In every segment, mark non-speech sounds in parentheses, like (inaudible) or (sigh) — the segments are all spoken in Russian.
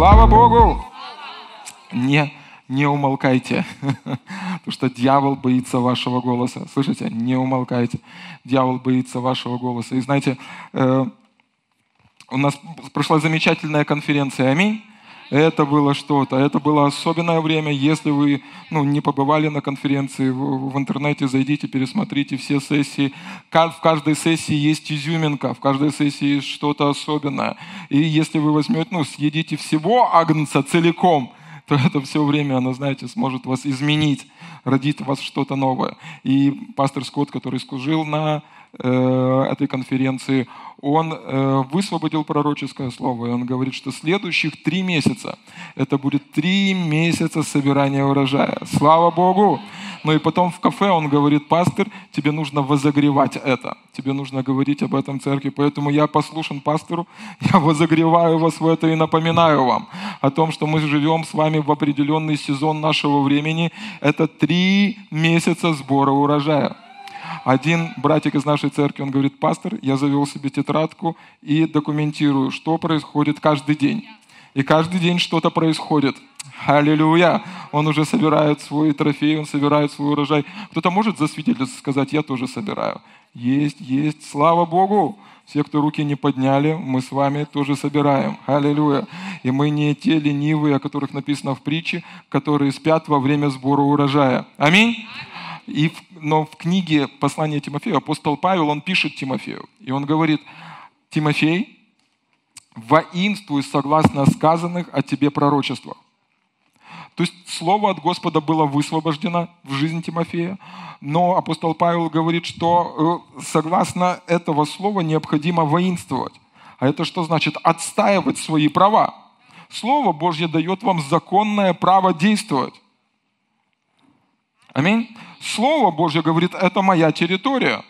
Слава Богу! Не, не умолкайте, (laughs) потому что дьявол боится вашего голоса. Слышите? Не умолкайте. Дьявол боится вашего голоса. И знаете, э, у нас прошла замечательная конференция. Аминь. Это было что-то, это было особенное время. Если вы ну, не побывали на конференции, в, в интернете зайдите, пересмотрите все сессии. В каждой сессии есть изюминка, в каждой сессии есть что-то особенное. И если вы возьмете, ну, съедите всего агнца целиком, (laughs) то это все время, оно, знаете, сможет вас изменить, родит в вас что-то новое. И пастор Скотт, который служил на этой конференции, он э, высвободил пророческое слово, и он говорит, что следующих три месяца, это будет три месяца собирания урожая. Слава Богу! Но и потом в кафе он говорит, пастор, тебе нужно возогревать это. Тебе нужно говорить об этом церкви. Поэтому я послушан пастору, (laughs) я возогреваю вас в это и напоминаю вам о том, что мы живем с вами в определенный сезон нашего времени. Это три месяца сбора урожая. Один братик из нашей церкви, он говорит, пастор, я завел себе тетрадку и документирую, что происходит каждый день. И каждый день что-то происходит. Аллилуйя! Он уже собирает свой трофей, он собирает свой урожай. Кто-то может засвидетельствовать, сказать, я тоже собираю. Есть, есть, слава Богу! Все, кто руки не подняли, мы с вами тоже собираем. Аллилуйя. И мы не те ленивые, о которых написано в притче, которые спят во время сбора урожая. Аминь. И, но в книге послания Тимофею апостол Павел, он пишет Тимофею, и он говорит, Тимофей, воинствуй согласно сказанных о тебе пророчествах. То есть слово от Господа было высвобождено в жизнь Тимофея, но апостол Павел говорит, что э, согласно этого слова необходимо воинствовать. А это что значит? Отстаивать свои права. Слово Божье дает вам законное право действовать. Аминь. Слово Божье говорит, это моя территория.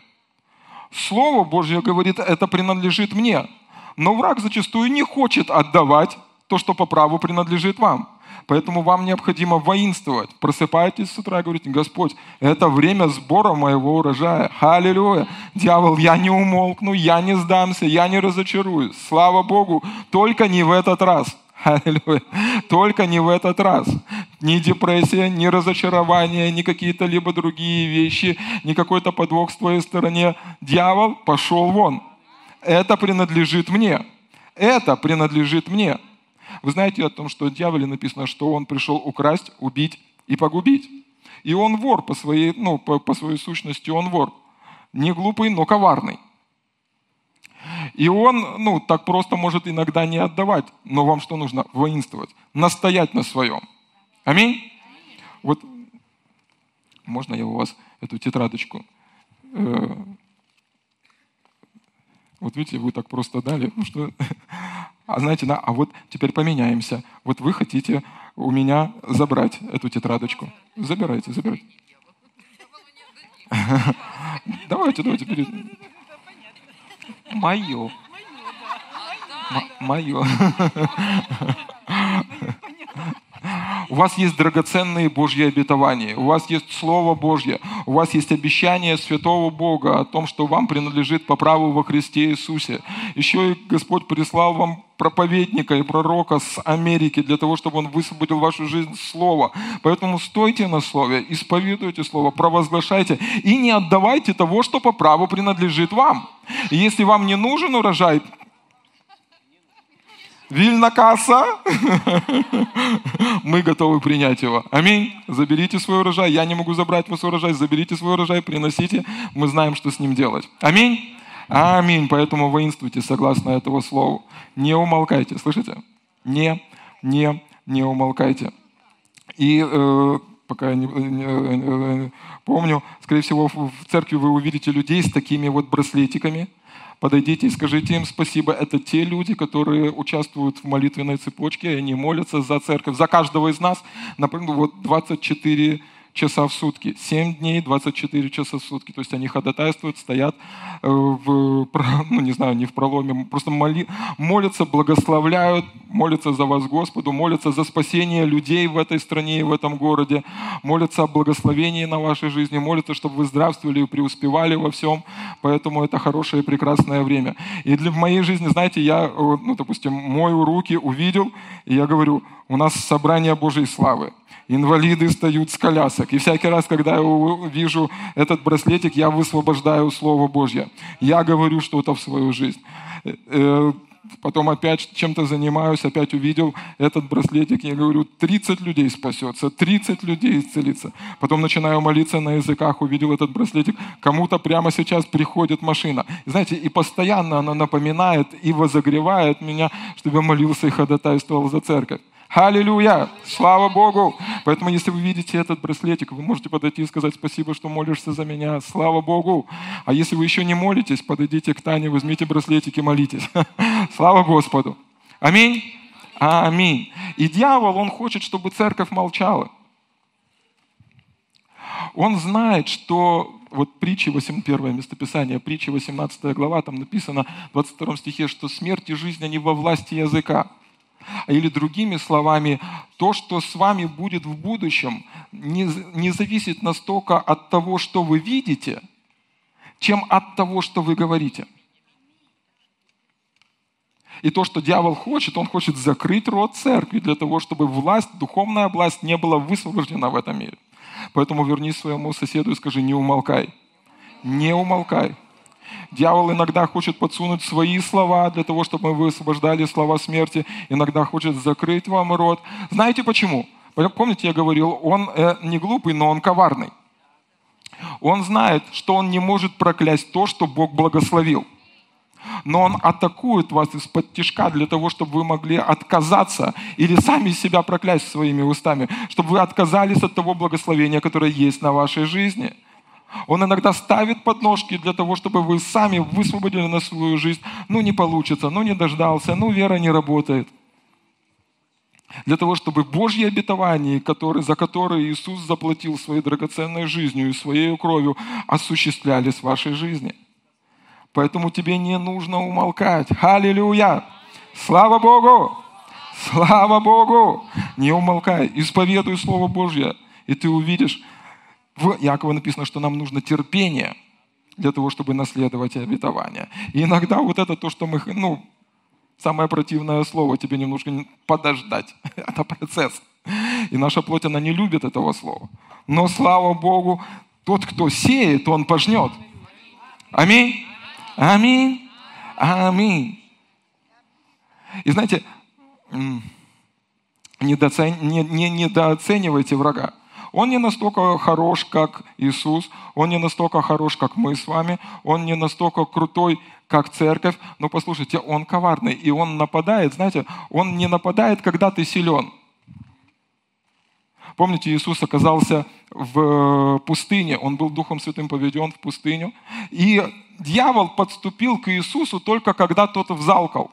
Слово Божье говорит, это принадлежит мне. Но враг зачастую не хочет отдавать то, что по праву принадлежит вам. Поэтому вам необходимо воинствовать. Просыпайтесь с утра и говорите, Господь, это время сбора моего урожая. Аллилуйя. Дьявол, я не умолкну, я не сдамся, я не разочаруюсь. Слава Богу, только не в этот раз. Аллилуйя. Только не в этот раз. Ни депрессия, ни разочарование, ни какие-то либо другие вещи, ни какой-то подвох с твоей стороны. Дьявол пошел вон. Это принадлежит мне. Это принадлежит мне. Вы знаете о том, что о дьяволе написано, что он пришел украсть, убить и погубить. И он вор по своей, ну, по, по своей сущности, он вор. Не глупый, но коварный. И он, ну, так просто может иногда не отдавать. Но вам что нужно? Воинствовать. Настоять на своем. Аминь? Вот, можно я у вас эту тетрадочку? Э, вот видите, вы так просто дали, ну что... (laughs) А знаете, да, а вот теперь поменяемся. Вот вы хотите у меня забрать эту тетрадочку. Забирайте, забирайте. (laughs) Давайте, давайте. Мое. Мое. У вас есть драгоценные Божьи обетования, у вас есть Слово Божье, у вас есть обещание Святого Бога о том, что вам принадлежит по праву во Христе Иисусе. Еще и Господь прислал вам проповедника и пророка с Америки для того, чтобы он высвободил вашу жизнь Слово. Поэтому стойте на Слове, исповедуйте Слово, провозглашайте и не отдавайте того, что по праву принадлежит вам. Если вам не нужен урожай, Вильна касса. Мы готовы принять его. Аминь. Заберите свой урожай. Я не могу забрать вас урожай. Заберите свой урожай, приносите. Мы знаем, что с ним делать. Аминь. Аминь. Поэтому воинствуйте согласно этого слова. Не умолкайте. Слышите? Не, не, не умолкайте. И э, пока не, не, не, помню, скорее всего, в церкви вы увидите людей с такими вот браслетиками – подойдите и скажите им спасибо. Это те люди, которые участвуют в молитвенной цепочке, и они молятся за церковь, за каждого из нас. Например, вот 24 часа в сутки. 7 дней, 24 часа в сутки. То есть они ходатайствуют, стоят э, в, (laughs) ну не знаю, не в проломе, просто моли, молятся, благословляют, молятся за вас Господу, молятся за спасение людей в этой стране и в этом городе, молятся о благословении на вашей жизни, молятся, чтобы вы здравствовали и преуспевали во всем. Поэтому это хорошее и прекрасное время. И для, в моей жизни, знаете, я, э, ну, допустим, мою руки увидел, и я говорю, у нас собрание Божьей славы инвалиды встают с колясок. И всякий раз, когда я вижу этот браслетик, я высвобождаю Слово Божье. Я говорю что-то в свою жизнь. Э, э, потом опять чем-то занимаюсь, опять увидел этот браслетик, я говорю, 30 людей спасется, 30 людей исцелится. Потом начинаю молиться на языках, увидел этот браслетик, кому-то прямо сейчас приходит машина. И знаете, и постоянно она напоминает и возогревает меня, чтобы я молился и ходатайствовал за церковь. Аллилуйя! Слава Богу! Поэтому, если вы видите этот браслетик, вы можете подойти и сказать спасибо, что молишься за меня. Слава Богу! А если вы еще не молитесь, подойдите к Тане, возьмите браслетик и молитесь. (laughs) Слава Господу! Аминь! Аминь! И дьявол, он хочет, чтобы церковь молчала. Он знает, что вот притчи, 8, первое местописание, притчи 18 глава, там написано в 22 стихе, что смерть и жизнь, они во власти языка. Или другими словами, то, что с вами будет в будущем, не, не зависит настолько от того, что вы видите, чем от того, что вы говорите. И то, что дьявол хочет, он хочет закрыть рот церкви для того, чтобы власть, духовная власть не была высвобождена в этом мире. Поэтому вернись своему соседу и скажи, не умолкай. Не умолкай. Дьявол иногда хочет подсунуть свои слова для того, чтобы мы высвобождали слова смерти. Иногда хочет закрыть вам рот. Знаете почему? Помните, я говорил, он э, не глупый, но он коварный. Он знает, что он не может проклясть то, что Бог благословил. Но он атакует вас из-под тяжка для того, чтобы вы могли отказаться или сами себя проклясть своими устами, чтобы вы отказались от того благословения, которое есть на вашей жизни – он иногда ставит подножки для того, чтобы вы сами высвободили на свою жизнь. Ну, не получится, ну, не дождался, ну, вера не работает. Для того, чтобы Божьи обетования, которые, за которые Иисус заплатил своей драгоценной жизнью и своей кровью, осуществлялись в вашей жизни. Поэтому тебе не нужно умолкать. Аллилуйя! Слава Богу! Слава Богу! Не умолкай, исповедуй Слово Божье, и ты увидишь, в Якова написано, что нам нужно терпение для того, чтобы наследовать обетование. И иногда вот это то, что мы, ну, самое противное слово, тебе немножко подождать. (laughs) это процесс. И наша плоть, она не любит этого слова. Но, слава Богу, тот, кто сеет, он пожнет. Аминь. Аминь. Аминь. И знаете, недооценивайте врага. Он не настолько хорош, как Иисус, он не настолько хорош, как мы с вами, он не настолько крутой, как церковь, но послушайте, он коварный, и он нападает, знаете, он не нападает, когда ты силен. Помните, Иисус оказался в пустыне, он был Духом Святым поведен в пустыню, и дьявол подступил к Иисусу только когда тот взалкал.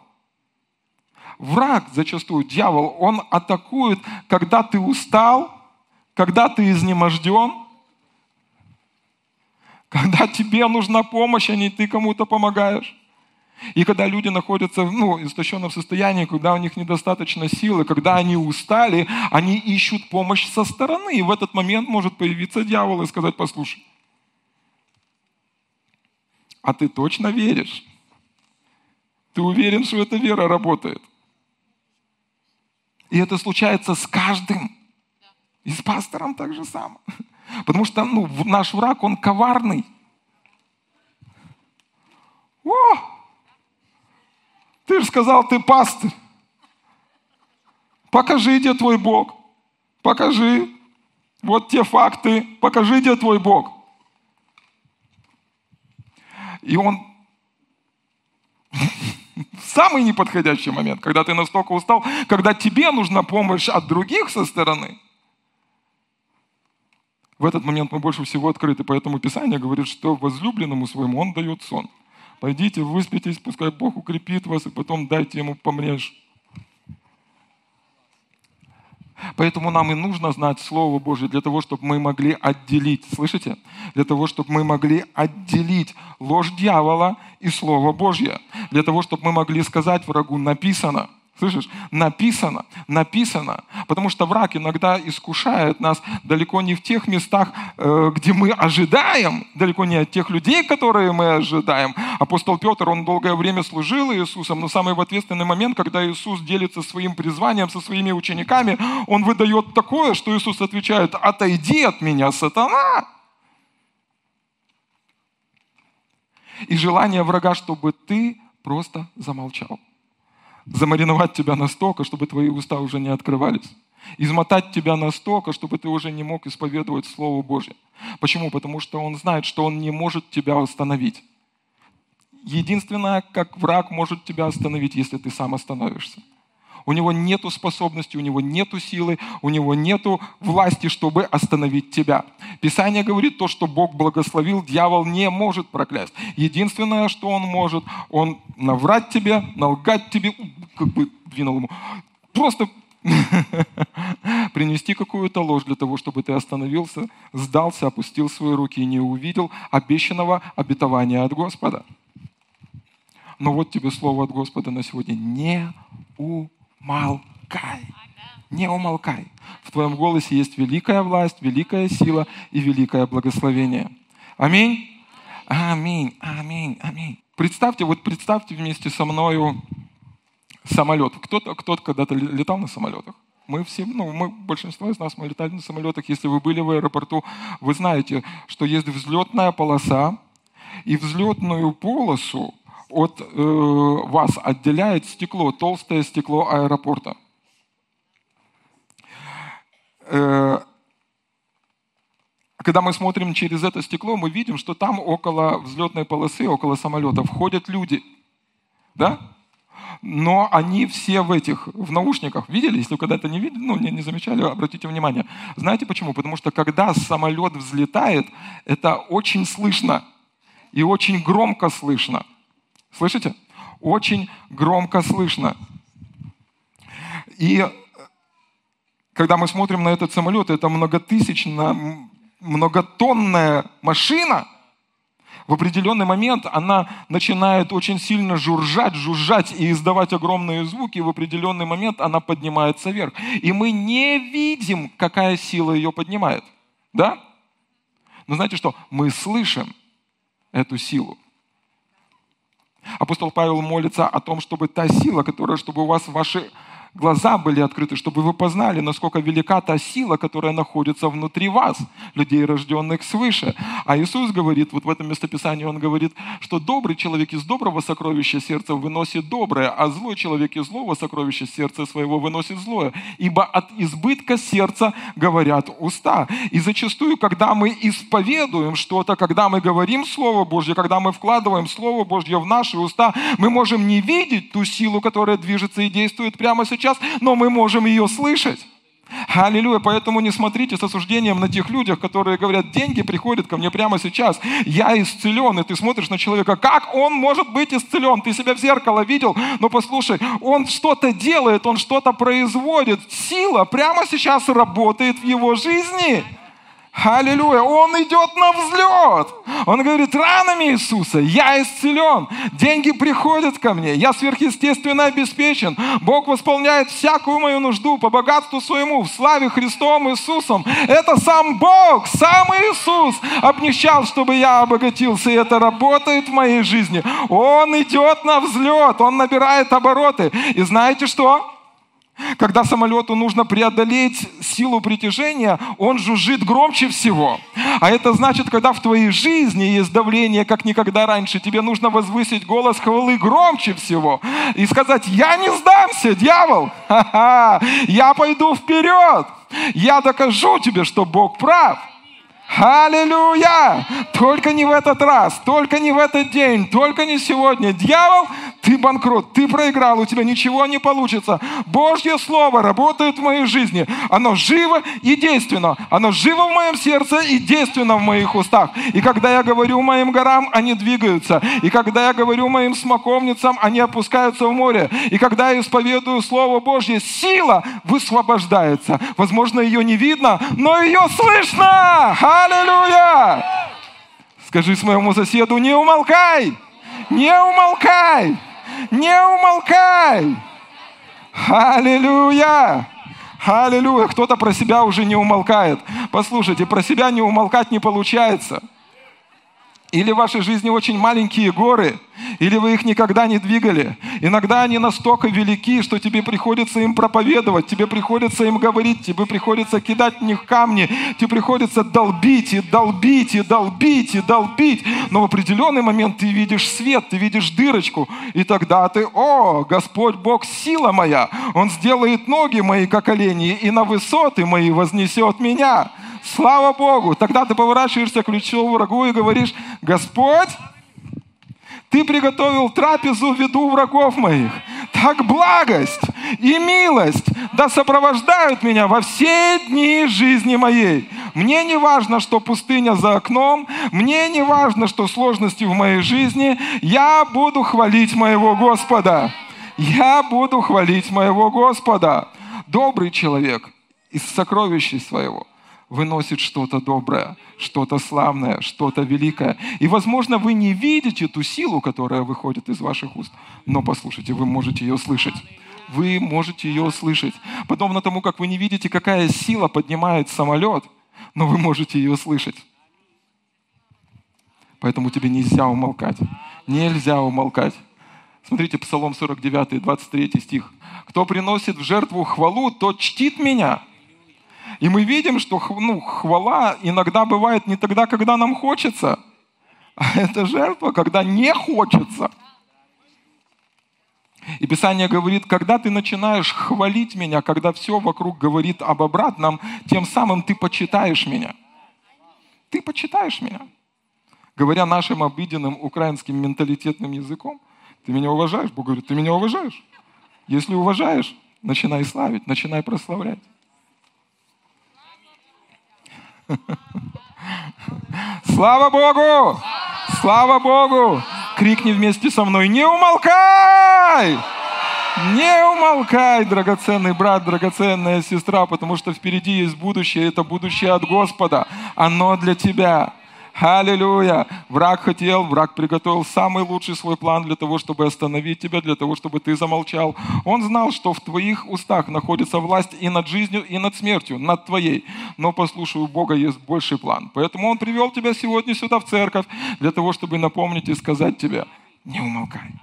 Враг зачастую, дьявол, он атакует, когда ты устал, когда ты изнеможден, когда тебе нужна помощь, а не ты кому-то помогаешь. И когда люди находятся ну, в истощенном состоянии, когда у них недостаточно силы, когда они устали, они ищут помощь со стороны. И в этот момент может появиться дьявол и сказать, послушай, а ты точно веришь? Ты уверен, что эта вера работает? И это случается с каждым. И с пастором так же самое. Потому что ну, наш враг, он коварный. О! Ты же сказал, ты пастырь. Покажи, где твой Бог. Покажи. Вот те факты. Покажи, где твой Бог. И он (laughs) самый неподходящий момент, когда ты настолько устал, когда тебе нужна помощь от других со стороны – в этот момент мы больше всего открыты, поэтому Писание говорит, что возлюбленному своему он дает сон. Пойдите, выспитесь, пускай Бог укрепит вас, и потом дайте ему помрежь. Поэтому нам и нужно знать Слово Божье для того, чтобы мы могли отделить, слышите? Для того, чтобы мы могли отделить ложь дьявола и Слово Божье. Для того, чтобы мы могли сказать врагу, написано – Слышишь? Написано, написано. Потому что враг иногда искушает нас далеко не в тех местах, э, где мы ожидаем, далеко не от тех людей, которые мы ожидаем. Апостол Петр, он долгое время служил Иисусом, но самый в ответственный момент, когда Иисус делится своим призванием со своими учениками, он выдает такое, что Иисус отвечает, отойди от меня, сатана. И желание врага, чтобы ты просто замолчал замариновать тебя настолько, чтобы твои уста уже не открывались. Измотать тебя настолько, чтобы ты уже не мог исповедовать Слово Божье. Почему? Потому что он знает, что он не может тебя остановить. Единственное, как враг может тебя остановить, если ты сам остановишься у него нет способности, у него нет силы, у него нет власти, чтобы остановить тебя. Писание говорит то, что Бог благословил, дьявол не может проклясть. Единственное, что он может, он наврать тебе, налгать тебе, как бы двинул ему, просто (laughs) принести какую-то ложь для того, чтобы ты остановился, сдался, опустил свои руки и не увидел обещанного обетования от Господа. Но вот тебе слово от Господа на сегодня. Не у умолкай. Не умолкай. В твоем голосе есть великая власть, великая сила и великое благословение. Аминь. Аминь, аминь, аминь. Представьте, вот представьте вместе со мною самолет. Кто-то кто когда-то летал на самолетах? Мы все, ну, мы, большинство из нас, мы летали на самолетах. Если вы были в аэропорту, вы знаете, что есть взлетная полоса, и взлетную полосу от э, вас отделяет стекло, толстое стекло аэропорта. Э, когда мы смотрим через это стекло, мы видим, что там около взлетной полосы, около самолета входят люди. Да? но они все в этих, в наушниках. Видели? Если вы когда-то не видели, ну, не, не замечали, обратите внимание. Знаете почему? Потому что когда самолет взлетает, это очень слышно и очень громко слышно. Слышите? Очень громко слышно. И когда мы смотрим на этот самолет, это многотысячная, многотонная машина, в определенный момент она начинает очень сильно жужжать, жужжать и издавать огромные звуки, и в определенный момент она поднимается вверх. И мы не видим, какая сила ее поднимает. Да? Но знаете что? Мы слышим эту силу. Апостол Павел молится о том, чтобы та сила, которая, чтобы у вас ваши глаза были открыты, чтобы вы познали, насколько велика та сила, которая находится внутри вас, людей, рожденных свыше. А Иисус говорит, вот в этом местописании Он говорит, что добрый человек из доброго сокровища сердца выносит доброе, а злой человек из злого сокровища сердца своего выносит злое. Ибо от избытка сердца говорят уста. И зачастую, когда мы исповедуем что-то, когда мы говорим Слово Божье, когда мы вкладываем Слово Божье в наши уста, мы можем не видеть ту силу, которая движется и действует прямо сейчас, сейчас, но мы можем ее слышать. Аллилуйя. Поэтому не смотрите с осуждением на тех людях, которые говорят, деньги приходят ко мне прямо сейчас. Я исцелен. И ты смотришь на человека, как он может быть исцелен? Ты себя в зеркало видел? Но послушай, он что-то делает, он что-то производит. Сила прямо сейчас работает в его жизни. Аллилуйя. Он идет на взлет. Он говорит, ранами Иисуса я исцелен. Деньги приходят ко мне. Я сверхъестественно обеспечен. Бог восполняет всякую мою нужду по богатству своему в славе Христом Иисусом. Это сам Бог, сам Иисус обнищал, чтобы я обогатился. И это работает в моей жизни. Он идет на взлет. Он набирает обороты. И знаете что? Когда самолету нужно преодолеть силу притяжения, он жужжит громче всего. А это значит, когда в твоей жизни есть давление, как никогда раньше, тебе нужно возвысить голос хвалы громче всего и сказать, я не сдамся, дьявол, Ха-ха, я пойду вперед, я докажу тебе, что Бог прав. Аллилуйя! Только не в этот раз, только не в этот день, только не сегодня. Дьявол, ты банкрот, ты проиграл, у тебя ничего не получится. Божье Слово работает в моей жизни. Оно живо и действенно. Оно живо в моем сердце и действенно в моих устах. И когда я говорю моим горам, они двигаются. И когда я говорю моим смоковницам, они опускаются в море. И когда я исповедую Слово Божье, сила высвобождается. Возможно, ее не видно, но ее слышно. Аллилуйя! Скажи своему соседу, не умолкай! Не умолкай! Не умолкай! Аллилуйя! Аллилуйя! Кто-то про себя уже не умолкает. Послушайте, про себя не умолкать не получается – или в вашей жизни очень маленькие горы, или вы их никогда не двигали. Иногда они настолько велики, что тебе приходится им проповедовать, тебе приходится им говорить, тебе приходится кидать в них камни, тебе приходится долбить и долбить и долбить и долбить. Но в определенный момент ты видишь свет, ты видишь дырочку, и тогда ты, о, Господь Бог, сила моя, Он сделает ноги мои, как олени, и на высоты мои вознесет меня. Слава Богу! Тогда ты поворачиваешься к ключевому врагу и говоришь, Господь, ты приготовил трапезу в виду врагов моих. Так благость и милость да сопровождают меня во все дни жизни моей. Мне не важно, что пустыня за окном, мне не важно, что сложности в моей жизни, я буду хвалить моего Господа. Я буду хвалить моего Господа. Добрый человек из сокровища своего – выносит что-то доброе, что-то славное, что-то великое. И, возможно, вы не видите ту силу, которая выходит из ваших уст, но послушайте, вы можете ее слышать. Вы можете ее услышать. Подобно тому, как вы не видите, какая сила поднимает самолет, но вы можете ее слышать. Поэтому тебе нельзя умолкать. Нельзя умолкать. Смотрите, Псалом 49, 23 стих. «Кто приносит в жертву хвалу, тот чтит меня, и мы видим, что ну, хвала иногда бывает не тогда, когда нам хочется, а (laughs) это жертва, когда не хочется. И Писание говорит, когда ты начинаешь хвалить меня, когда все вокруг говорит об обратном, тем самым ты почитаешь меня. Ты почитаешь меня. Говоря нашим обыденным украинским менталитетным языком, ты меня уважаешь? Бог говорит, ты меня уважаешь? Если уважаешь, начинай славить, начинай прославлять. (laughs) Слава Богу! Слава Богу! Крикни вместе со мной, не умолкай! Не умолкай, драгоценный брат, драгоценная сестра, потому что впереди есть будущее, это будущее от Господа. Оно для тебя. Аллилуйя! Враг хотел, враг приготовил самый лучший свой план для того, чтобы остановить тебя, для того, чтобы ты замолчал. Он знал, что в твоих устах находится власть и над жизнью, и над смертью, над твоей. Но, послушай, у Бога есть больший план. Поэтому Он привел тебя сегодня сюда в церковь, для того, чтобы напомнить и сказать тебе, не умолкай.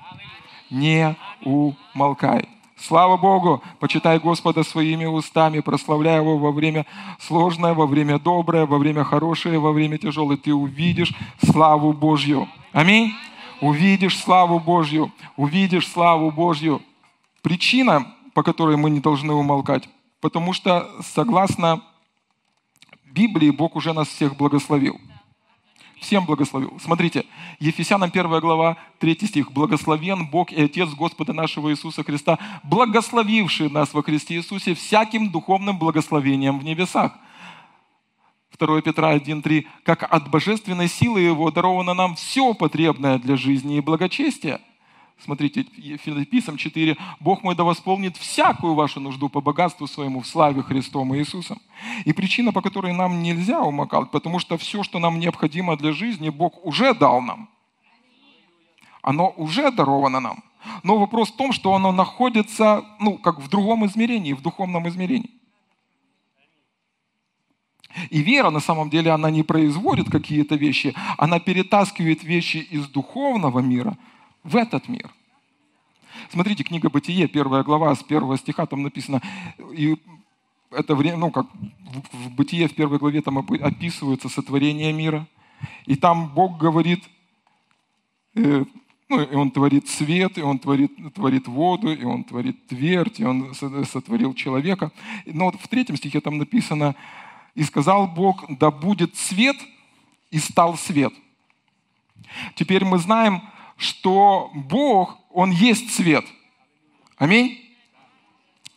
Не умолкай. Слава Богу! Почитай Господа своими устами, прославляй Его во время сложное, во время доброе, во время хорошее, во время тяжелое. Ты увидишь славу Божью. Аминь. Увидишь славу Божью. Увидишь славу Божью. Причина, по которой мы не должны умолкать, потому что согласно Библии Бог уже нас всех благословил всем благословил. Смотрите, Ефесянам 1 глава, 3 стих. «Благословен Бог и Отец Господа нашего Иисуса Христа, благословивший нас во Христе Иисусе всяким духовным благословением в небесах». 2 Петра 1.3. «Как от божественной силы Его даровано нам все потребное для жизни и благочестия». Смотрите, Филиппийцам 4. «Бог мой да восполнит всякую вашу нужду по богатству своему в славе Христом Иисусом». И причина, по которой нам нельзя умолкать, потому что все, что нам необходимо для жизни, Бог уже дал нам. Оно уже даровано нам. Но вопрос в том, что оно находится, ну, как в другом измерении, в духовном измерении. И вера, на самом деле, она не производит какие-то вещи, она перетаскивает вещи из духовного мира – в этот мир. Смотрите, книга Бытие, первая глава, с первого стиха там написано, и это время, ну, как в Бытие в первой главе там описывается сотворение мира, и там Бог говорит, э, ну, и Он творит свет, и Он творит, творит воду, и Он творит твердь, и Он сотворил человека. Но вот в третьем стихе там написано, «И сказал Бог, да будет свет, и стал свет». Теперь мы знаем, что Бог, Он есть свет. Аминь.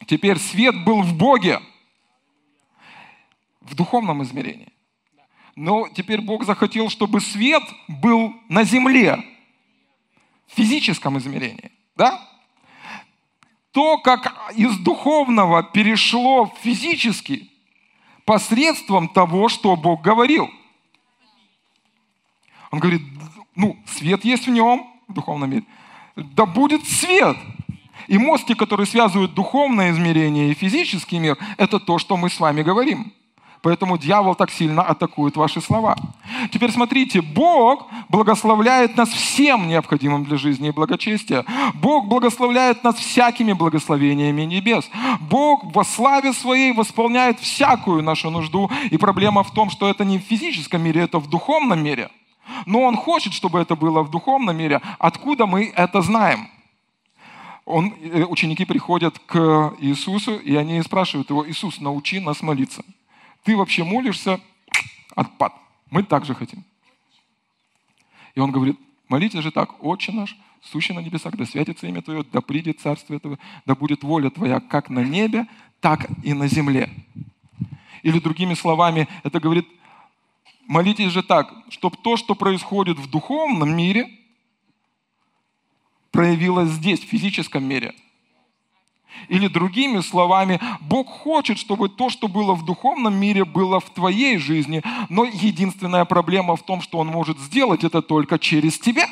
Теперь свет был в Боге, в духовном измерении. Но теперь Бог захотел, чтобы свет был на земле, в физическом измерении. Да? То, как из духовного перешло в физический, посредством того, что Бог говорил. Он говорит, ну, свет есть в нем, в духовном мире. Да будет свет. И мостики, которые связывают духовное измерение и физический мир, это то, что мы с вами говорим. Поэтому дьявол так сильно атакует ваши слова. Теперь смотрите, Бог благословляет нас всем необходимым для жизни и благочестия. Бог благословляет нас всякими благословениями небес. Бог во славе своей восполняет всякую нашу нужду. И проблема в том, что это не в физическом мире, это в духовном мире. Но Он хочет, чтобы это было в духовном мире. Откуда мы это знаем? Он, э, ученики приходят к Иисусу, и они спрашивают его, Иисус, научи нас молиться. Ты вообще молишься, отпад. Мы так же хотим. И он говорит, молитесь же так, Отче наш, сущий на небесах, да святится имя Твое, да придет Царствие Твое, да будет воля Твоя как на небе, так и на земле. Или другими словами, это говорит, молитесь же так, чтобы то, что происходит в духовном мире, проявилось здесь, в физическом мире – или другими словами, Бог хочет, чтобы то, что было в духовном мире, было в твоей жизни. Но единственная проблема в том, что Он может сделать это только через тебя.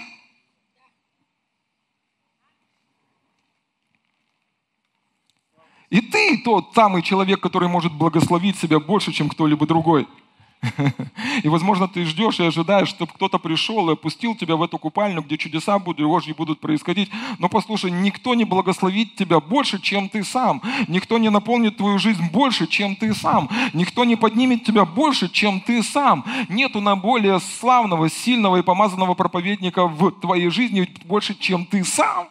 И ты тот самый человек, который может благословить себя больше, чем кто-либо другой – (laughs) и, возможно, ты ждешь и ожидаешь, чтобы кто-то пришел и опустил тебя в эту купальню, где чудеса Божьи будут происходить. Но послушай, никто не благословит тебя больше, чем ты сам. Никто не наполнит твою жизнь больше, чем ты сам. Никто не поднимет тебя больше, чем ты сам. Нету на более славного, сильного и помазанного проповедника в твоей жизни больше, чем ты сам.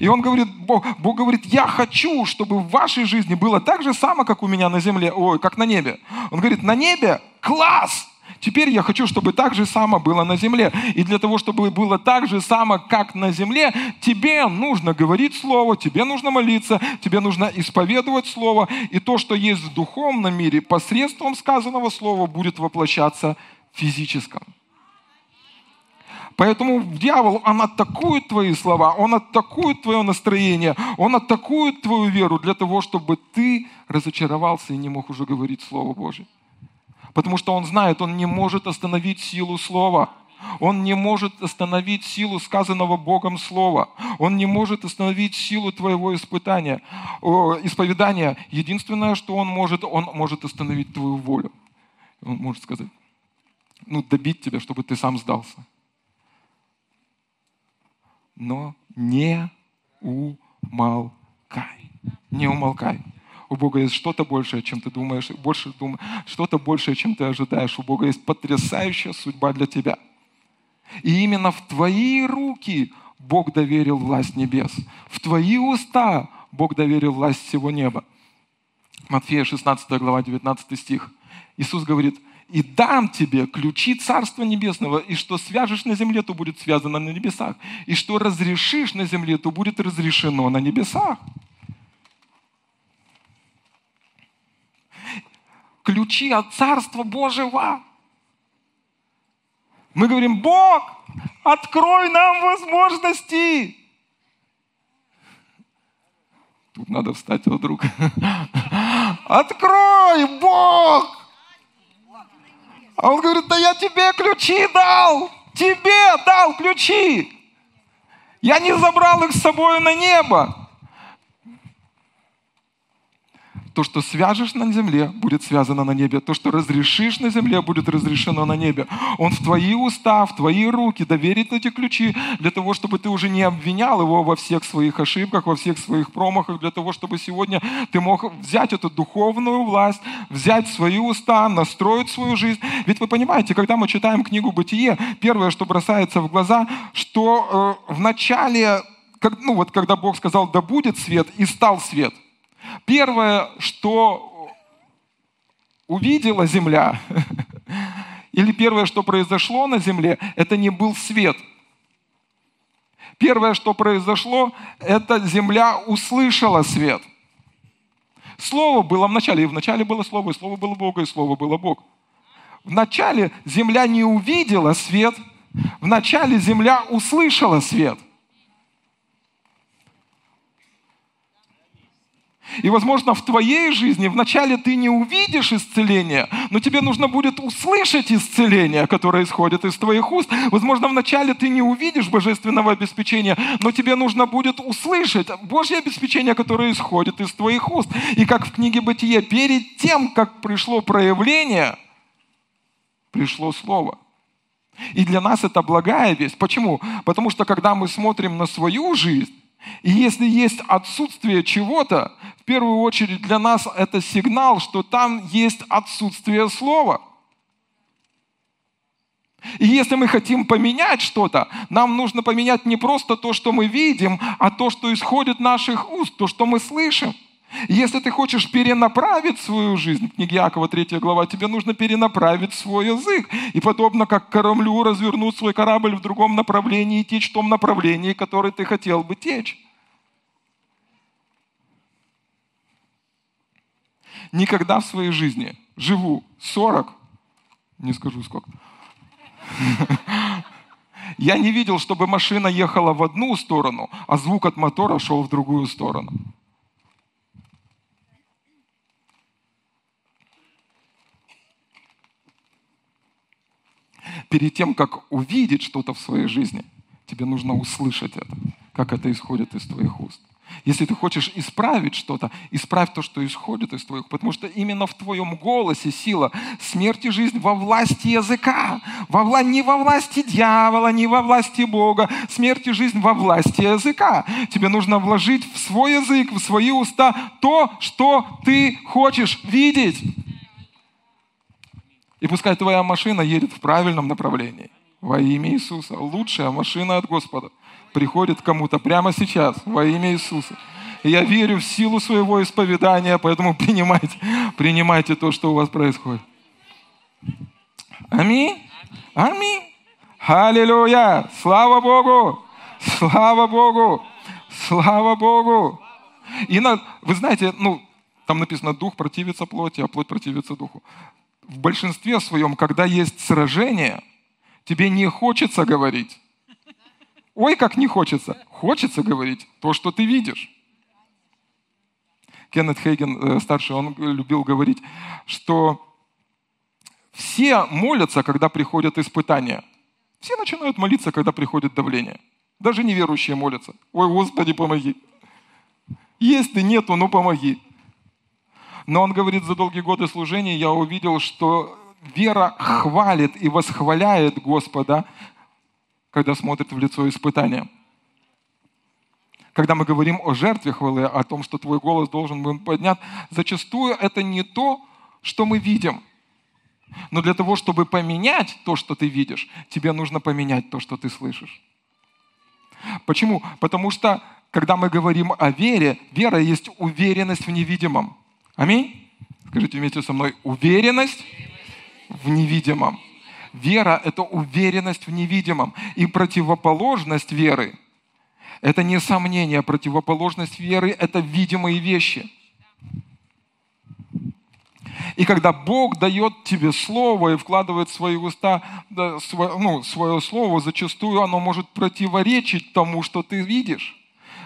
И он говорит, Бог, Бог говорит, я хочу, чтобы в вашей жизни было так же само, как у меня на земле, ой, как на небе. Он говорит, на небе класс, Теперь я хочу, чтобы так же само было на земле. И для того, чтобы было так же само, как на земле, тебе нужно говорить Слово, тебе нужно молиться, тебе нужно исповедовать Слово. И то, что есть в духовном мире, посредством сказанного Слова будет воплощаться в физическом. Поэтому дьявол, он атакует твои слова, он атакует твое настроение, он атакует твою веру для того, чтобы ты разочаровался и не мог уже говорить Слово Божье. Потому что он знает, он не может остановить силу Слова. Он не может остановить силу сказанного Богом Слова. Он не может остановить силу твоего испытания, исповедания. Единственное, что он может, он может остановить твою волю. Он может сказать, ну, добить тебя, чтобы ты сам сдался но не умолкай. Не умолкай. У Бога есть что-то большее, чем ты думаешь, больше думаешь, что-то большее, чем ты ожидаешь. У Бога есть потрясающая судьба для тебя. И именно в твои руки Бог доверил власть небес. В твои уста Бог доверил власть всего неба. Матфея 16 глава 19 стих. Иисус говорит, и дам тебе ключи Царства Небесного, и что свяжешь на земле, то будет связано на небесах, и что разрешишь на земле, то будет разрешено на небесах. Ключи от Царства Божьего. Мы говорим, Бог, открой нам возможности. Тут надо встать вдруг. (laughs) Открой, Бог! А он говорит, да я тебе ключи дал, тебе дал ключи. Я не забрал их с собой на небо. То, что свяжешь на земле, будет связано на небе. То, что разрешишь на земле, будет разрешено на небе. Он в твои уста, в твои руки доверит эти ключи для того, чтобы ты уже не обвинял его во всех своих ошибках, во всех своих промахах, для того, чтобы сегодня ты мог взять эту духовную власть, взять свои уста, настроить свою жизнь. Ведь вы понимаете, когда мы читаем книгу «Бытие», первое, что бросается в глаза, что э, в начале, как, ну вот когда Бог сказал «да будет свет» и стал свет – Первое, что увидела земля, (laughs) или первое, что произошло на земле, это не был свет. Первое, что произошло, это земля услышала свет. Слово было в начале, и в начале было Слово, и Слово было Бога, и Слово было Бог. Вначале земля не увидела свет, вначале земля услышала свет – И, возможно, в твоей жизни вначале ты не увидишь исцеления, но тебе нужно будет услышать исцеление, которое исходит из твоих уст. Возможно, вначале ты не увидишь божественного обеспечения, но тебе нужно будет услышать Божье обеспечение, которое исходит из твоих уст. И как в книге Бытия, перед тем, как пришло проявление, пришло Слово. И для нас это благая весть. Почему? Потому что когда мы смотрим на свою жизнь, и если есть отсутствие чего-то, в первую очередь для нас это сигнал, что там есть отсутствие слова. И если мы хотим поменять что-то, нам нужно поменять не просто то, что мы видим, а то, что исходит наших уст, то, что мы слышим. Если ты хочешь перенаправить свою жизнь, книга Якова, 3 глава, тебе нужно перенаправить свой язык. И подобно как кораблю развернуть свой корабль в другом направлении и течь в том направлении, которое ты хотел бы течь. Никогда в своей жизни живу 40, не скажу сколько, (laughs) я не видел, чтобы машина ехала в одну сторону, а звук от мотора шел в другую сторону. Перед тем, как увидеть что-то в своей жизни, тебе нужно услышать это, как это исходит из твоих уст. Если ты хочешь исправить что-то, исправь то, что исходит из твоих, потому что именно в твоем голосе сила смерти и жизнь во власти языка, во вла... не во власти дьявола, не во власти Бога, смерть и жизнь во власти языка. Тебе нужно вложить в свой язык, в свои уста то, что ты хочешь видеть. И пускай твоя машина едет в правильном направлении. Во имя Иисуса. Лучшая машина от Господа приходит кому-то прямо сейчас во имя Иисуса. Я верю в силу своего исповедания, поэтому (laughs) принимайте, принимайте то, что у вас происходит. Аминь. Аминь. Аллилуйя. Слава Богу. Слава Богу. Слава Богу. И на, вы знаете, ну, там написано, дух противится плоти, а плоть противится духу в большинстве своем, когда есть сражение, тебе не хочется говорить. Ой, как не хочется. Хочется говорить то, что ты видишь. Кеннет Хейген, э, старший, он любил говорить, что все молятся, когда приходят испытания. Все начинают молиться, когда приходит давление. Даже неверующие молятся. Ой, Господи, помоги. Есть ты, нету, ну помоги. Но он говорит, за долгие годы служения я увидел, что вера хвалит и восхваляет Господа, когда смотрит в лицо испытания. Когда мы говорим о жертве хвалы, о том, что твой голос должен быть поднят, зачастую это не то, что мы видим. Но для того, чтобы поменять то, что ты видишь, тебе нужно поменять то, что ты слышишь. Почему? Потому что, когда мы говорим о вере, вера есть уверенность в невидимом. Аминь. Скажите вместе со мной, уверенность в невидимом. Вера – это уверенность в невидимом. И противоположность веры – это не сомнение, противоположность веры – это видимые вещи. И когда Бог дает тебе слово и вкладывает в свои уста да, свое, ну, свое слово, зачастую оно может противоречить тому, что ты видишь.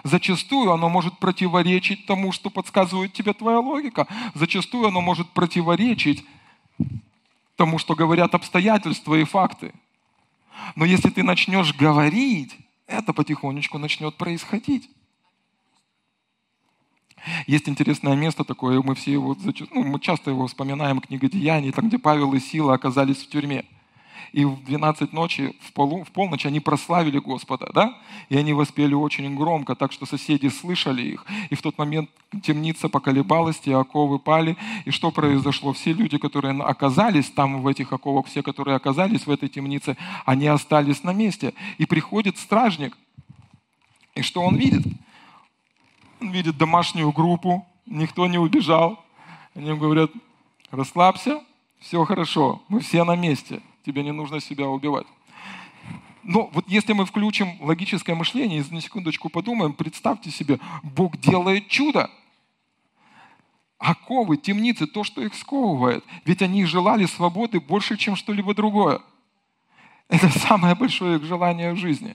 Зачастую оно может противоречить тому, что подсказывает тебе твоя логика. Зачастую оно может противоречить тому, что говорят обстоятельства и факты. Но если ты начнешь говорить, это потихонечку начнет происходить. Есть интересное место такое, мы все его, ну, мы часто его вспоминаем, книга Деяний, там, где Павел и Сила оказались в тюрьме и в 12 ночи, в, полночь они прославили Господа, да? И они воспели очень громко, так что соседи слышали их. И в тот момент темница поколебалась, те оковы пали. И что произошло? Все люди, которые оказались там в этих оковах, все, которые оказались в этой темнице, они остались на месте. И приходит стражник, и что он видит? Он видит домашнюю группу, никто не убежал. Они ему говорят, расслабься, все хорошо, мы все на месте тебе не нужно себя убивать. Но вот если мы включим логическое мышление и на секундочку подумаем, представьте себе, Бог делает чудо. Оковы, темницы, то, что их сковывает. Ведь они желали свободы больше, чем что-либо другое. Это самое большое их желание в жизни.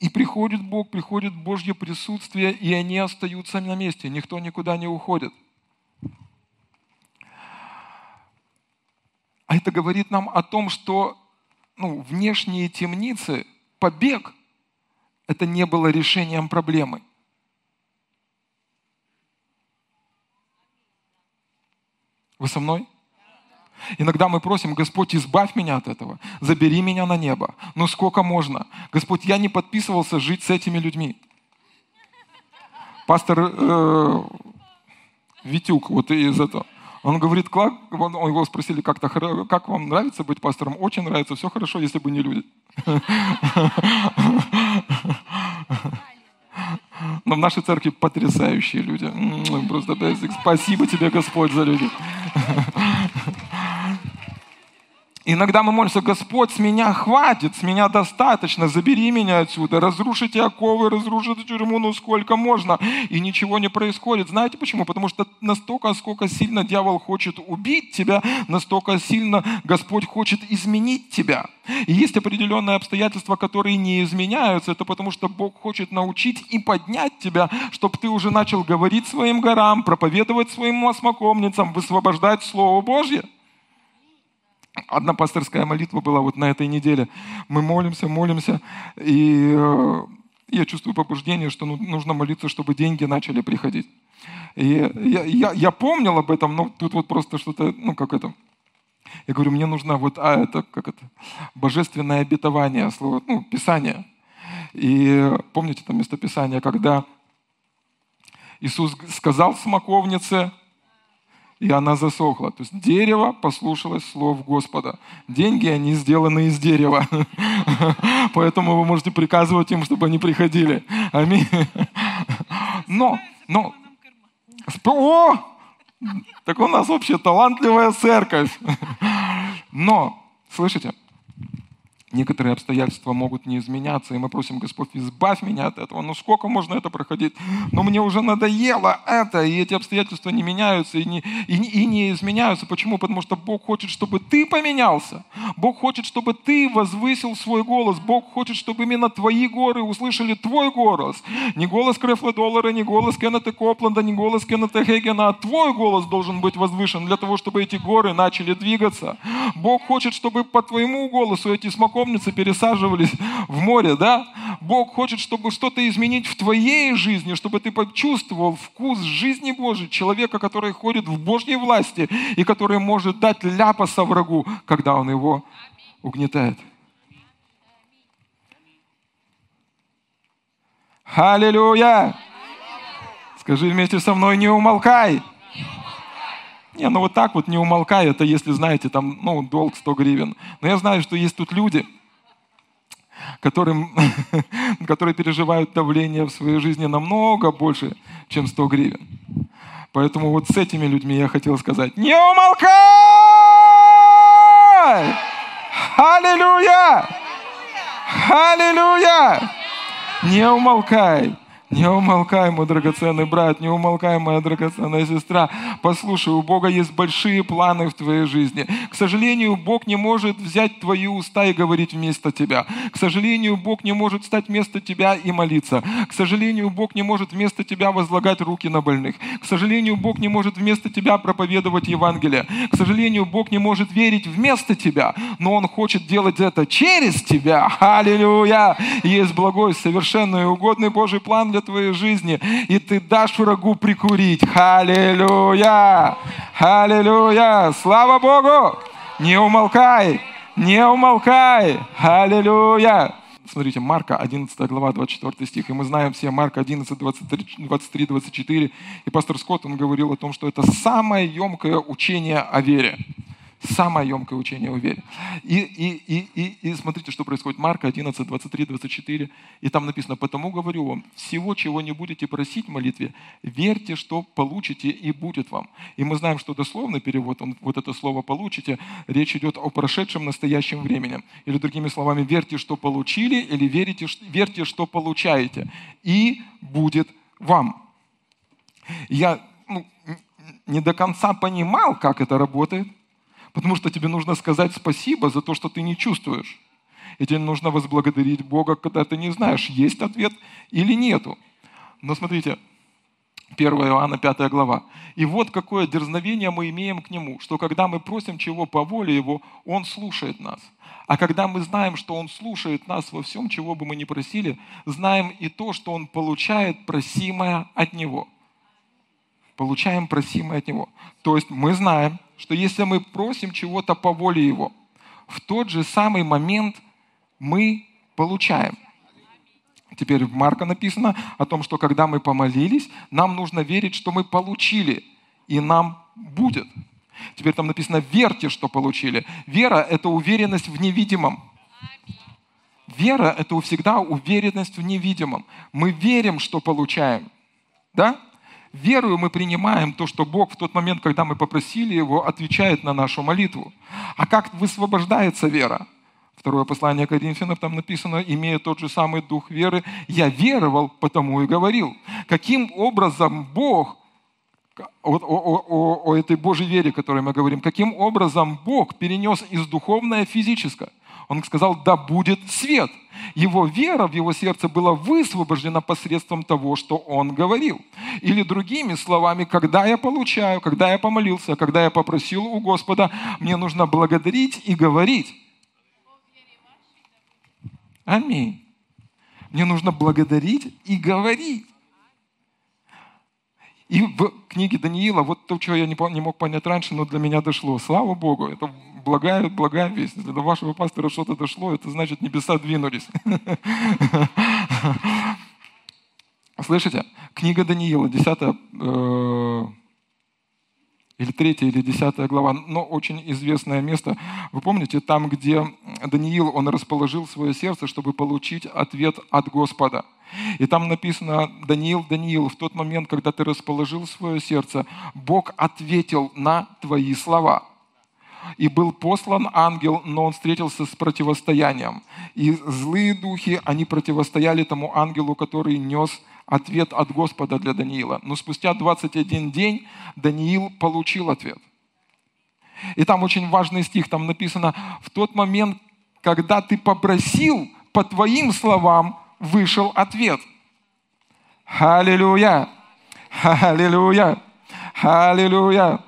И приходит Бог, приходит Божье присутствие, и они остаются на месте. Никто никуда не уходит. А это говорит нам о том, что ну, внешние темницы, побег, это не было решением проблемы. Вы со мной? Иногда мы просим, Господь, избавь меня от этого, забери меня на небо. Но сколько можно? Господь, я не подписывался жить с этими людьми. Пастор э, Витюк, вот из этого, он говорит, как, он, его спросили как-то, как вам нравится быть пастором? Очень нравится, все хорошо, если бы не люди. Но в нашей церкви потрясающие люди. Просто спасибо тебе, Господь, за людей. Иногда мы молимся, Господь, с меня хватит, с меня достаточно, забери меня отсюда, разрушите оковы, разрушите тюрьму, ну сколько можно, и ничего не происходит. Знаете почему? Потому что настолько, сколько сильно дьявол хочет убить тебя, настолько сильно Господь хочет изменить тебя. И есть определенные обстоятельства, которые не изменяются, это потому что Бог хочет научить и поднять тебя, чтобы ты уже начал говорить своим горам, проповедовать своим осмокомницам, высвобождать Слово Божье. Одна пасторская молитва была вот на этой неделе. Мы молимся, молимся, и э, я чувствую побуждение, что ну, нужно молиться, чтобы деньги начали приходить. И я, я, я помнил об этом, но тут вот просто что-то, ну как это, я говорю, мне нужно вот, а это, как это, божественное обетование, слово, ну, Писание. И помните там местописание, когда Иисус сказал смоковнице, и она засохла. То есть дерево послушалось слов Господа. Деньги, они сделаны из дерева. (laughs) Поэтому вы можете приказывать им, чтобы они приходили. Аминь. Но, но, о, так у нас вообще талантливая церковь. Но, слышите, Некоторые обстоятельства могут не изменяться, и мы просим, Господь, избавь меня от этого. Ну сколько можно это проходить? Но мне уже надоело это, и эти обстоятельства не меняются и не, и, и не изменяются. Почему? Потому что Бог хочет, чтобы ты поменялся. Бог хочет, чтобы ты возвысил свой голос. Бог хочет, чтобы именно твои горы услышали твой голос. Не голос Крефла Доллара, не голос Кеннета Копланда, не голос Кеннета Хейгена, а твой голос должен быть возвышен для того, чтобы эти горы начали двигаться. Бог хочет, чтобы по твоему голосу эти смоковые помнится, пересаживались в море, да? Бог хочет, чтобы что-то изменить в твоей жизни, чтобы ты почувствовал вкус жизни Божьей, человека, который ходит в Божьей власти и который может дать ляпаса врагу, когда он его угнетает. Аллилуйя! Скажи вместе со мной, не умолкай. Не, ну вот так вот не умолкай, это если, знаете, там, ну, долг 100 гривен. Но я знаю, что есть тут люди, которым, (laughs) которые переживают давление в своей жизни намного больше, чем 100 гривен. Поэтому вот с этими людьми я хотел сказать, не умолкай! Аллилуйя! Аллилуйя! Не умолкай! Не умолкай, мой драгоценный брат, не умолкай, моя драгоценная сестра. Послушай, у Бога есть большие планы в твоей жизни. К сожалению, Бог не может взять твои уста и говорить вместо тебя. К сожалению, Бог не может стать вместо тебя и молиться. К сожалению, Бог не может вместо тебя возлагать руки на больных. К сожалению, Бог не может вместо тебя проповедовать Евангелие. К сожалению, Бог не может верить вместо тебя, но Он хочет делать это через тебя. Аллилуйя! Есть благой, совершенный и угодный Божий план для твоей жизни, и ты дашь врагу прикурить. Аллилуйя! Аллилуйя! Слава Богу! Не умолкай! Не умолкай! Аллилуйя! Смотрите, Марка 11 глава, 24 стих, и мы знаем все Марка 11, 23, 23, 24. И пастор Скотт, он говорил о том, что это самое емкое учение о вере. Самое емкое учение о вере. И, и, и, и, и смотрите, что происходит. Марка 11, 23, 24. И там написано, «Потому говорю вам, всего, чего не будете просить в молитве, верьте, что получите, и будет вам». И мы знаем, что дословный перевод, он, вот это слово «получите», речь идет о прошедшем настоящем времени. Или другими словами, верьте, что получили, или верите, верьте, что получаете, и будет вам. Я ну, не до конца понимал, как это работает – Потому что тебе нужно сказать спасибо за то, что ты не чувствуешь. И тебе нужно возблагодарить Бога, когда ты не знаешь, есть ответ или нету. Но смотрите, 1 Иоанна 5 глава. «И вот какое дерзновение мы имеем к Нему, что когда мы просим чего по воле Его, Он слушает нас. А когда мы знаем, что Он слушает нас во всем, чего бы мы ни просили, знаем и то, что Он получает просимое от Него». Получаем просимое от Него. То есть мы знаем, что если мы просим чего-то по воле Его, в тот же самый момент мы получаем. Теперь в Марка написано о том, что когда мы помолились, нам нужно верить, что мы получили, и нам будет. Теперь там написано «верьте, что получили». Вера – это уверенность в невидимом. Вера – это всегда уверенность в невидимом. Мы верим, что получаем. Да? Верою мы принимаем то, что Бог в тот момент, когда мы попросили Его, отвечает на нашу молитву. А как высвобождается вера? Второе послание Коринфянам, там написано, имея тот же самый дух веры, я веровал, потому и говорил. Каким образом Бог, о, о, о, о этой Божьей вере, о которой мы говорим, каким образом Бог перенес из духовное в физическое? Он сказал, да будет свет. Его вера в его сердце была высвобождена посредством того, что он говорил. Или другими словами, когда я получаю, когда я помолился, когда я попросил у Господа, мне нужно благодарить и говорить. Аминь. Мне нужно благодарить и говорить. И в книге Даниила, вот то, чего я не мог понять раньше, но для меня дошло. Слава Богу, это благая, благая весть. До вашего пастора что-то дошло, это значит небеса двинулись. (laughs) Слышите? Книга Даниила, 10 э, или 3 или 10 глава, но очень известное место. Вы помните, там, где Даниил, он расположил свое сердце, чтобы получить ответ от Господа – и там написано, Даниил, Даниил, в тот момент, когда ты расположил свое сердце, Бог ответил на твои слова. И был послан ангел, но он встретился с противостоянием. И злые духи, они противостояли тому ангелу, который нес ответ от Господа для Даниила. Но спустя 21 день Даниил получил ответ. И там очень важный стих, там написано, в тот момент, когда ты попросил по твоим словам, вышел ответ. Аллилуйя! Аллилуйя! Аллилуйя!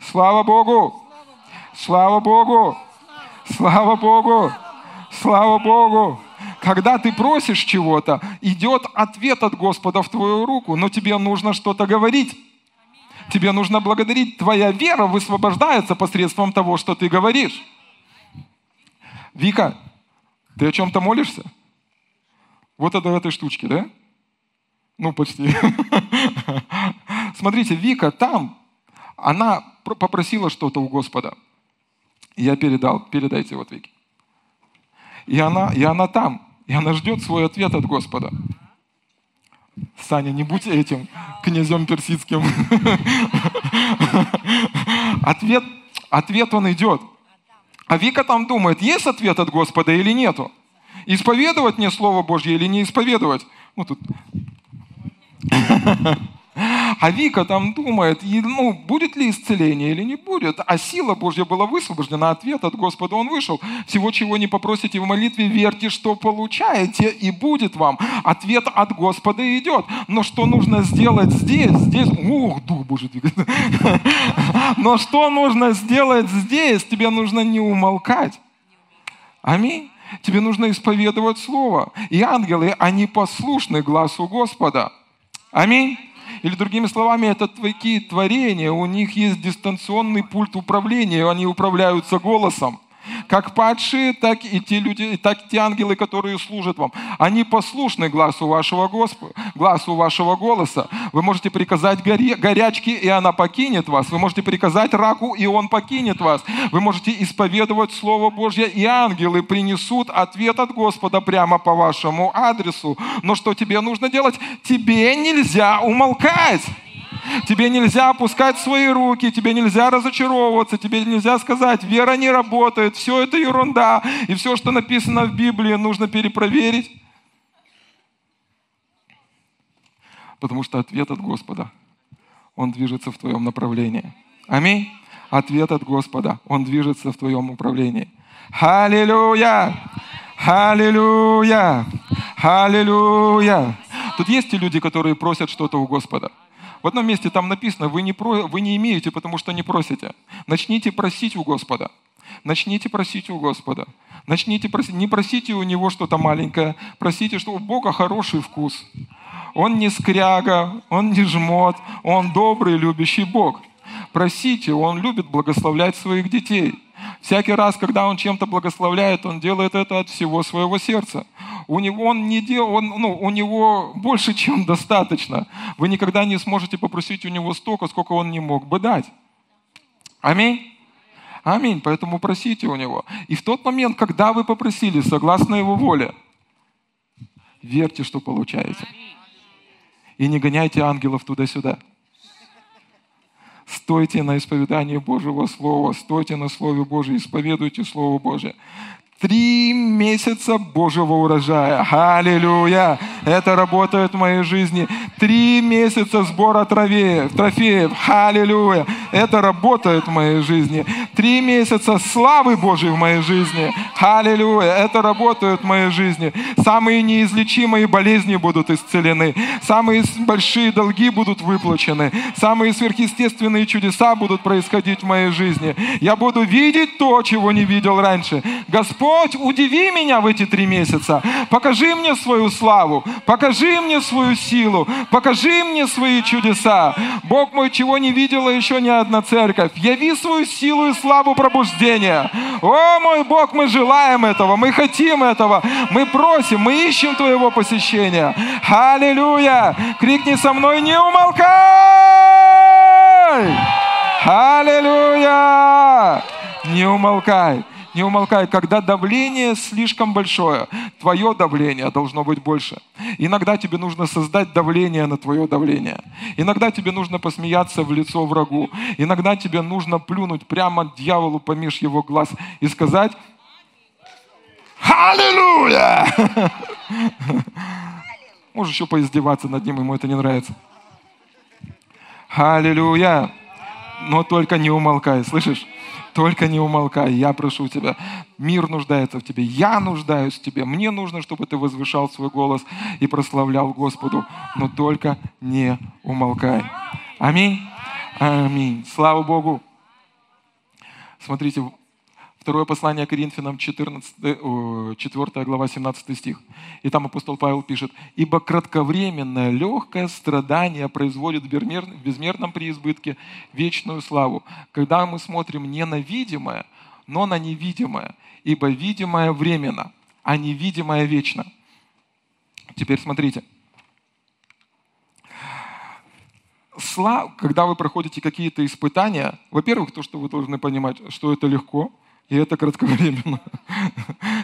Слава Богу! Слава Богу! Слава Богу! Слава Богу! Когда ты просишь чего-то, идет ответ от Господа в твою руку, но тебе нужно что-то говорить. Тебе нужно благодарить. Твоя вера высвобождается посредством того, что ты говоришь. Вика, ты о чем-то молишься? Вот это этой штучке, да? Ну, почти. (laughs) Смотрите, Вика там, она попросила что-то у Господа. Я передал, передайте вот Вике. И она, и она там, и она ждет свой ответ от Господа. Саня, не будь этим князем персидским. Ответ, ответ он идет. А Вика там думает, есть ответ от Господа или нету. Исповедовать мне Слово Божье или не исповедовать? Ну, тут... А Вика там думает, ну, будет ли исцеление или не будет. А сила Божья была высвобождена, ответ от Господа он вышел. Всего, чего не попросите в молитве, верьте, что получаете, и будет вам. Ответ от Господа идет. Но что нужно сделать здесь? Здесь, ух, Дух Божий двигается. (laughs) Но что нужно сделать здесь? Тебе нужно не умолкать. Аминь. Тебе нужно исповедовать Слово. И ангелы, они послушны глазу Господа. Аминь. Или другими словами, это такие творения, у них есть дистанционный пульт управления, они управляются голосом. Как падшие, так и те люди, так и те ангелы, которые служат вам. Они послушны глазу вашего Господа, глазу вашего голоса. Вы можете приказать горе, горячке, и она покинет вас. Вы можете приказать раку, и он покинет вас. Вы можете исповедовать Слово Божье, и ангелы принесут ответ от Господа прямо по вашему адресу. Но что тебе нужно делать? Тебе нельзя умолкать. Тебе нельзя опускать свои руки, тебе нельзя разочаровываться, тебе нельзя сказать, вера не работает, все это ерунда, и все, что написано в Библии, нужно перепроверить. Потому что ответ от Господа, он движется в твоем направлении. Аминь. Ответ от Господа, он движется в твоем управлении. Аллилуйя! Аллилуйя! Аллилуйя! Тут есть те люди, которые просят что-то у Господа. В одном месте там написано, вы не, про, вы не имеете, потому что не просите. Начните просить у Господа. Начните просить у Господа. Начните просить. Не просите у Него что-то маленькое. Просите, что у Бога хороший вкус. Он не скряга, Он не жмот, Он добрый, любящий Бог. Просите, Он любит благословлять своих детей. Всякий раз, когда он чем-то благословляет, он делает это от всего своего сердца. У него, он не дел, он, ну, у него больше, чем (laughs) достаточно. Вы никогда не сможете попросить у него столько, сколько он не мог бы дать. Аминь. Аминь. Поэтому просите у него. И в тот момент, когда вы попросили, согласно его воле, верьте, что получаете. И не гоняйте ангелов туда-сюда. Стойте на исповедании Божьего Слова, стойте на Слове Божьем, исповедуйте Слово Божие. Три месяца Божьего урожая. Аллилуйя! Это работает в моей жизни. Три месяца сбора трофеев. трофеев. Аллилуйя! Это работает в моей жизни. Три месяца славы Божьей в моей жизни. Аллилуйя! Это работает в моей жизни. Самые неизлечимые болезни будут исцелены. Самые большие долги будут выплачены. Самые сверхъестественные чудеса будут происходить в моей жизни. Я буду видеть то, чего не видел раньше. Господь Господь, удиви меня в эти три месяца. Покажи мне свою славу, покажи мне свою силу, покажи мне свои чудеса. Бог мой, чего не видела еще ни одна церковь. Яви свою силу и славу пробуждения. О, мой Бог, мы желаем этого, мы хотим этого, мы просим, мы ищем Твоего посещения. Аллилуйя! Крикни со мной, не умолкай! Аллилуйя! Не умолкай не умолкай. Когда давление слишком большое, твое давление должно быть больше. Иногда тебе нужно создать давление на твое давление. Иногда тебе нужно посмеяться в лицо врагу. Иногда тебе нужно плюнуть прямо дьяволу помеж его глаз и сказать «Аллилуйя!» (laughs) Можешь еще поиздеваться над ним, ему это не нравится. Аллилуйя! Но только не умолкай, слышишь? Только не умолкай, я прошу тебя. Мир нуждается в тебе, я нуждаюсь в тебе. Мне нужно, чтобы ты возвышал свой голос и прославлял Господу, но только не умолкай. Аминь. Аминь. Слава Богу. Смотрите, Второе послание Коринфянам, 14, 4 глава, 17 стих. И там апостол Павел пишет, «Ибо кратковременное легкое страдание производит в безмерном преизбытке вечную славу, когда мы смотрим не на видимое, но на невидимое, ибо видимое временно, а невидимое вечно». Теперь смотрите. Слав, когда вы проходите какие-то испытания, во-первых, то, что вы должны понимать, что это легко – и это кратковременно.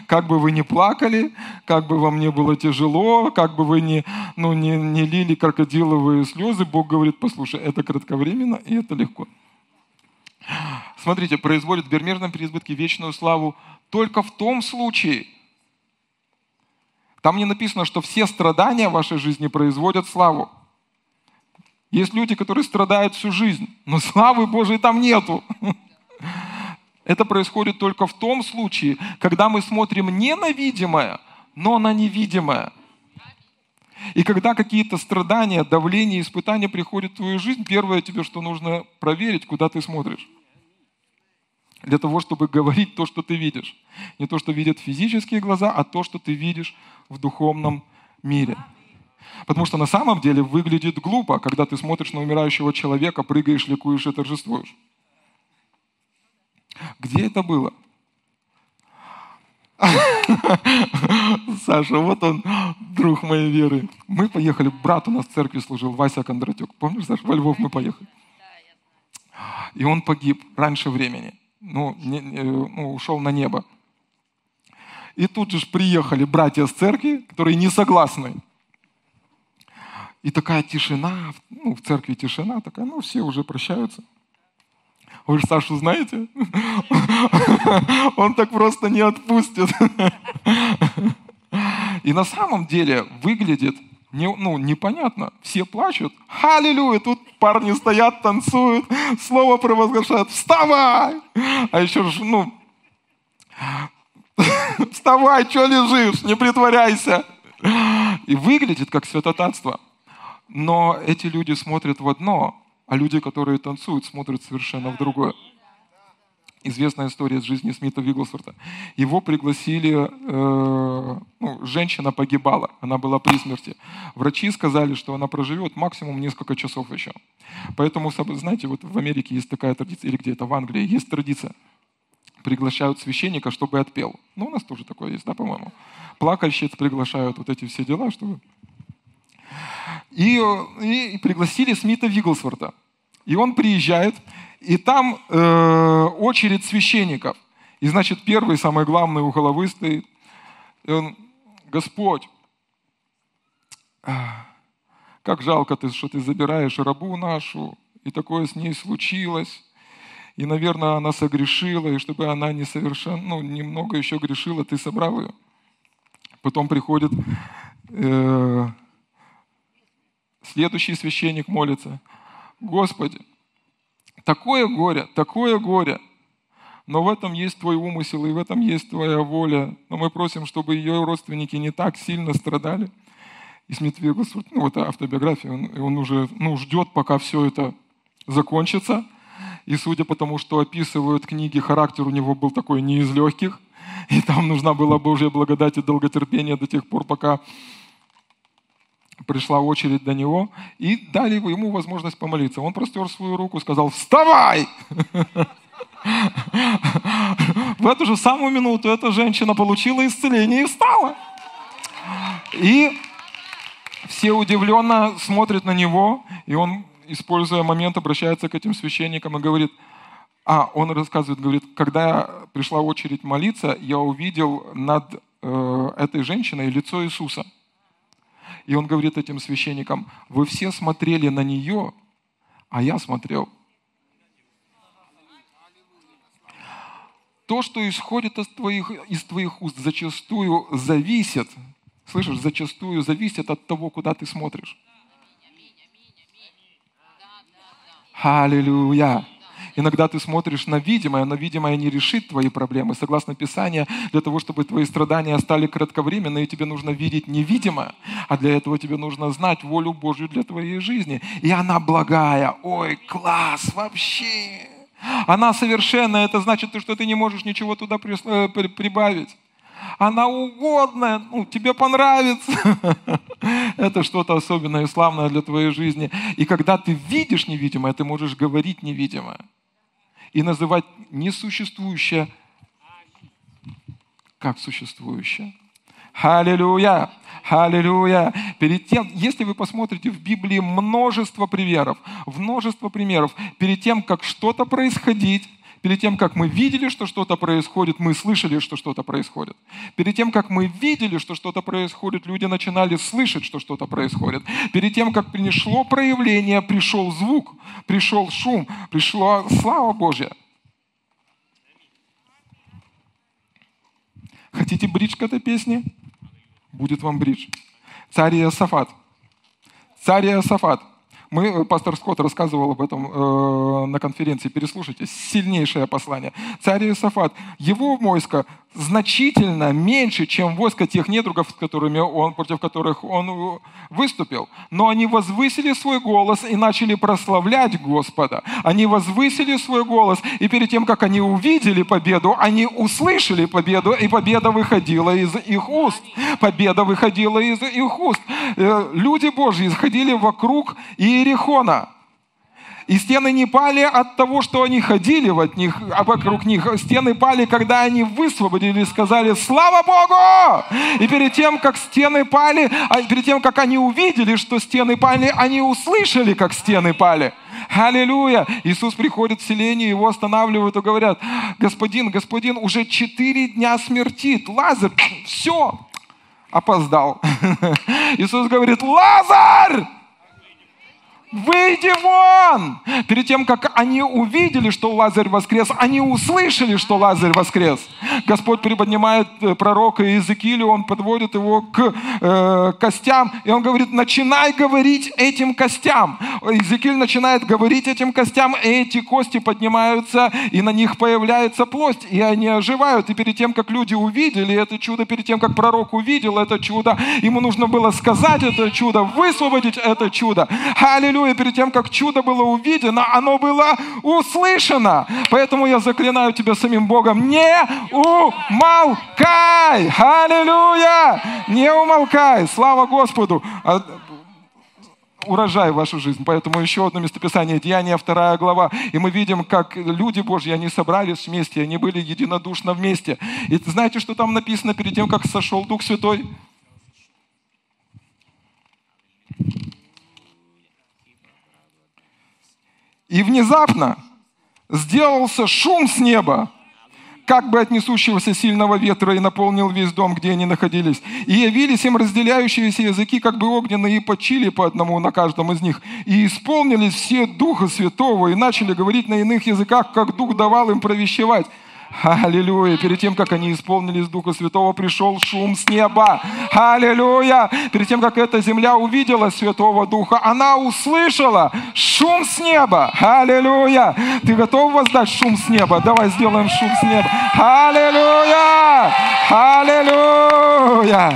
Как бы вы ни плакали, как бы вам не было тяжело, как бы вы не, ну, не, не лили крокодиловые слезы, Бог говорит, послушай, это кратковременно и это легко. Смотрите, производит в безмерном переизбытке вечную славу только в том случае, там не написано, что все страдания в вашей жизни производят славу. Есть люди, которые страдают всю жизнь, но славы Божией там нету. Это происходит только в том случае, когда мы смотрим не на видимое, но на невидимое. И когда какие-то страдания, давление, испытания приходят в твою жизнь, первое тебе, что нужно проверить, куда ты смотришь. Для того, чтобы говорить то, что ты видишь. Не то, что видят физические глаза, а то, что ты видишь в духовном мире. Потому что на самом деле выглядит глупо, когда ты смотришь на умирающего человека, прыгаешь, ликуешь и торжествуешь. Где это было? (laughs) Саша, вот он, друг моей веры. Мы поехали, брат у нас в церкви служил, Вася Кондратюк. Помнишь, Саша, во Львов мы поехали? И он погиб раньше времени. Ну, не, не, ну, ушел на небо. И тут же приехали братья с церкви, которые не согласны. И такая тишина, ну, в церкви тишина такая, ну, все уже прощаются. Вы же Сашу знаете? Он так просто не отпустит. И на самом деле выглядит не, ну, непонятно. Все плачут. Аллилуйя! Тут парни стоят, танцуют, слово провозглашают. Вставай! А еще ну, вставай, что лежишь? Не притворяйся. И выглядит как святотатство. Но эти люди смотрят в одно, а люди, которые танцуют, смотрят совершенно в другое. Известная история из жизни Смита Вигглсворта. Его пригласили, э, ну, женщина погибала, она была при смерти. Врачи сказали, что она проживет максимум несколько часов еще. Поэтому, знаете, вот в Америке есть такая традиция, или где-то в Англии есть традиция. Приглашают священника, чтобы отпел. Ну, у нас тоже такое есть, да, по-моему. Плакальщиц приглашают, вот эти все дела, чтобы и, и, и пригласили Смита Вигглсворта. И он приезжает, и там э, очередь священников. И значит, первый, самый главный у головы стоит. И он, Господь, как жалко ты, что ты забираешь рабу нашу, и такое с ней случилось. И, наверное, она согрешила, и чтобы она не совершенно, ну, немного еще грешила, ты собрал ее. Потом приходит э, Следующий священник молится. Господи, такое горе, такое горе, но в этом есть Твой умысел, и в этом есть Твоя воля. Но мы просим, чтобы ее родственники не так сильно страдали. И Смит Вигус, ну, вот автобиография, он, он уже ну, ждет, пока все это закончится. И судя по тому, что описывают книги, характер у него был такой не из легких. И там нужна была Божья благодать и долготерпение до тех пор, пока пришла очередь до него, и дали ему возможность помолиться. Он простер свою руку, сказал, вставай! В эту же самую минуту эта женщина получила исцеление и встала. И все удивленно смотрят на него, и он, используя момент, обращается к этим священникам и говорит, а, он рассказывает, говорит, когда пришла очередь молиться, я увидел над э, этой женщиной лицо Иисуса – и он говорит этим священникам, вы все смотрели на нее, а я смотрел. То, что исходит из твоих, из твоих уст, зачастую зависит, слышишь, зачастую зависит от того, куда ты смотришь. Аллилуйя. Иногда ты смотришь на видимое, но видимое не решит твои проблемы. Согласно Писанию, для того, чтобы твои страдания стали кратковременными, тебе нужно видеть невидимое, а для этого тебе нужно знать волю Божью для твоей жизни. И она благая. Ой, класс вообще! Она совершенная, это значит, что ты не можешь ничего туда э, прибавить она угодная, ну, тебе понравится. (laughs) Это что-то особенное и славное для твоей жизни. И когда ты видишь невидимое, ты можешь говорить невидимое и называть несуществующее как существующее. Аллилуйя! Аллилуйя! Перед тем, если вы посмотрите в Библии множество примеров, множество примеров, перед тем, как что-то происходить, Перед тем, как мы видели, что что-то происходит, мы слышали, что что-то происходит. Перед тем, как мы видели, что что-то происходит, люди начинали слышать, что что-то происходит. Перед тем, как пришло проявление, пришел звук, пришел шум, пришла слава Божья. Хотите бридж к этой песне? Будет вам бридж. Царь Иосафат. Царь Иосафат – мы, э, пастор Скотт рассказывал об этом э, на конференции, переслушайте, сильнейшее послание. Царь Иосафат, его войско значительно меньше, чем войско тех недругов, с которыми он, против которых он э, выступил. Но они возвысили свой голос и начали прославлять Господа. Они возвысили свой голос, и перед тем, как они увидели победу, они услышали победу, и победа выходила из их уст. Победа выходила из их уст. Э, люди Божьи ходили вокруг Иерихона. И стены не пали от того, что они ходили от них, а вокруг них. Стены пали, когда они высвободили и сказали «Слава Богу!» И перед тем, как стены пали, а перед тем, как они увидели, что стены пали, они услышали, как стены пали. Аллилуйя! Иисус приходит в селение, его останавливают и говорят, господин, господин, уже четыре дня смертит, Лазарь, все, опоздал. (laughs) Иисус говорит, Лазарь! Выйди вон! Перед тем, как они увидели, что Лазарь воскрес, они услышали, что Лазарь воскрес. Господь приподнимает э, пророка Иезекииля, он подводит его к э, костям, и он говорит, начинай говорить этим костям. Иезекииль начинает говорить этим костям, и эти кости поднимаются, и на них появляется плоть, и они оживают. И перед тем, как люди увидели это чудо, перед тем, как пророк увидел это чудо, ему нужно было сказать это чудо, высвободить это чудо. Аллилуйя! Аллилуйя, перед тем, как чудо было увидено, оно было услышано. Поэтому я заклинаю тебя самим Богом, не умолкай! Аллилуйя! Не умолкай! Слава Господу! А, урожай в вашу жизнь. Поэтому еще одно местописание, Деяния, вторая глава. И мы видим, как люди Божьи, они собрались вместе, они были единодушно вместе. И знаете, что там написано перед тем, как сошел Дух Святой? И внезапно сделался шум с неба, как бы от несущегося сильного ветра, и наполнил весь дом, где они находились. И явились им разделяющиеся языки, как бы огненные, и почили по одному на каждом из них. И исполнились все Духа Святого, и начали говорить на иных языках, как Дух давал им провещевать. Аллилуйя. Перед тем, как они исполнились Духа Святого, пришел шум с неба. Аллилуйя. Перед тем, как эта земля увидела Святого Духа, она услышала шум с неба. Аллилуйя. Ты готов воздать шум с неба? Давай сделаем шум с неба. Аллилуйя. Аллилуйя.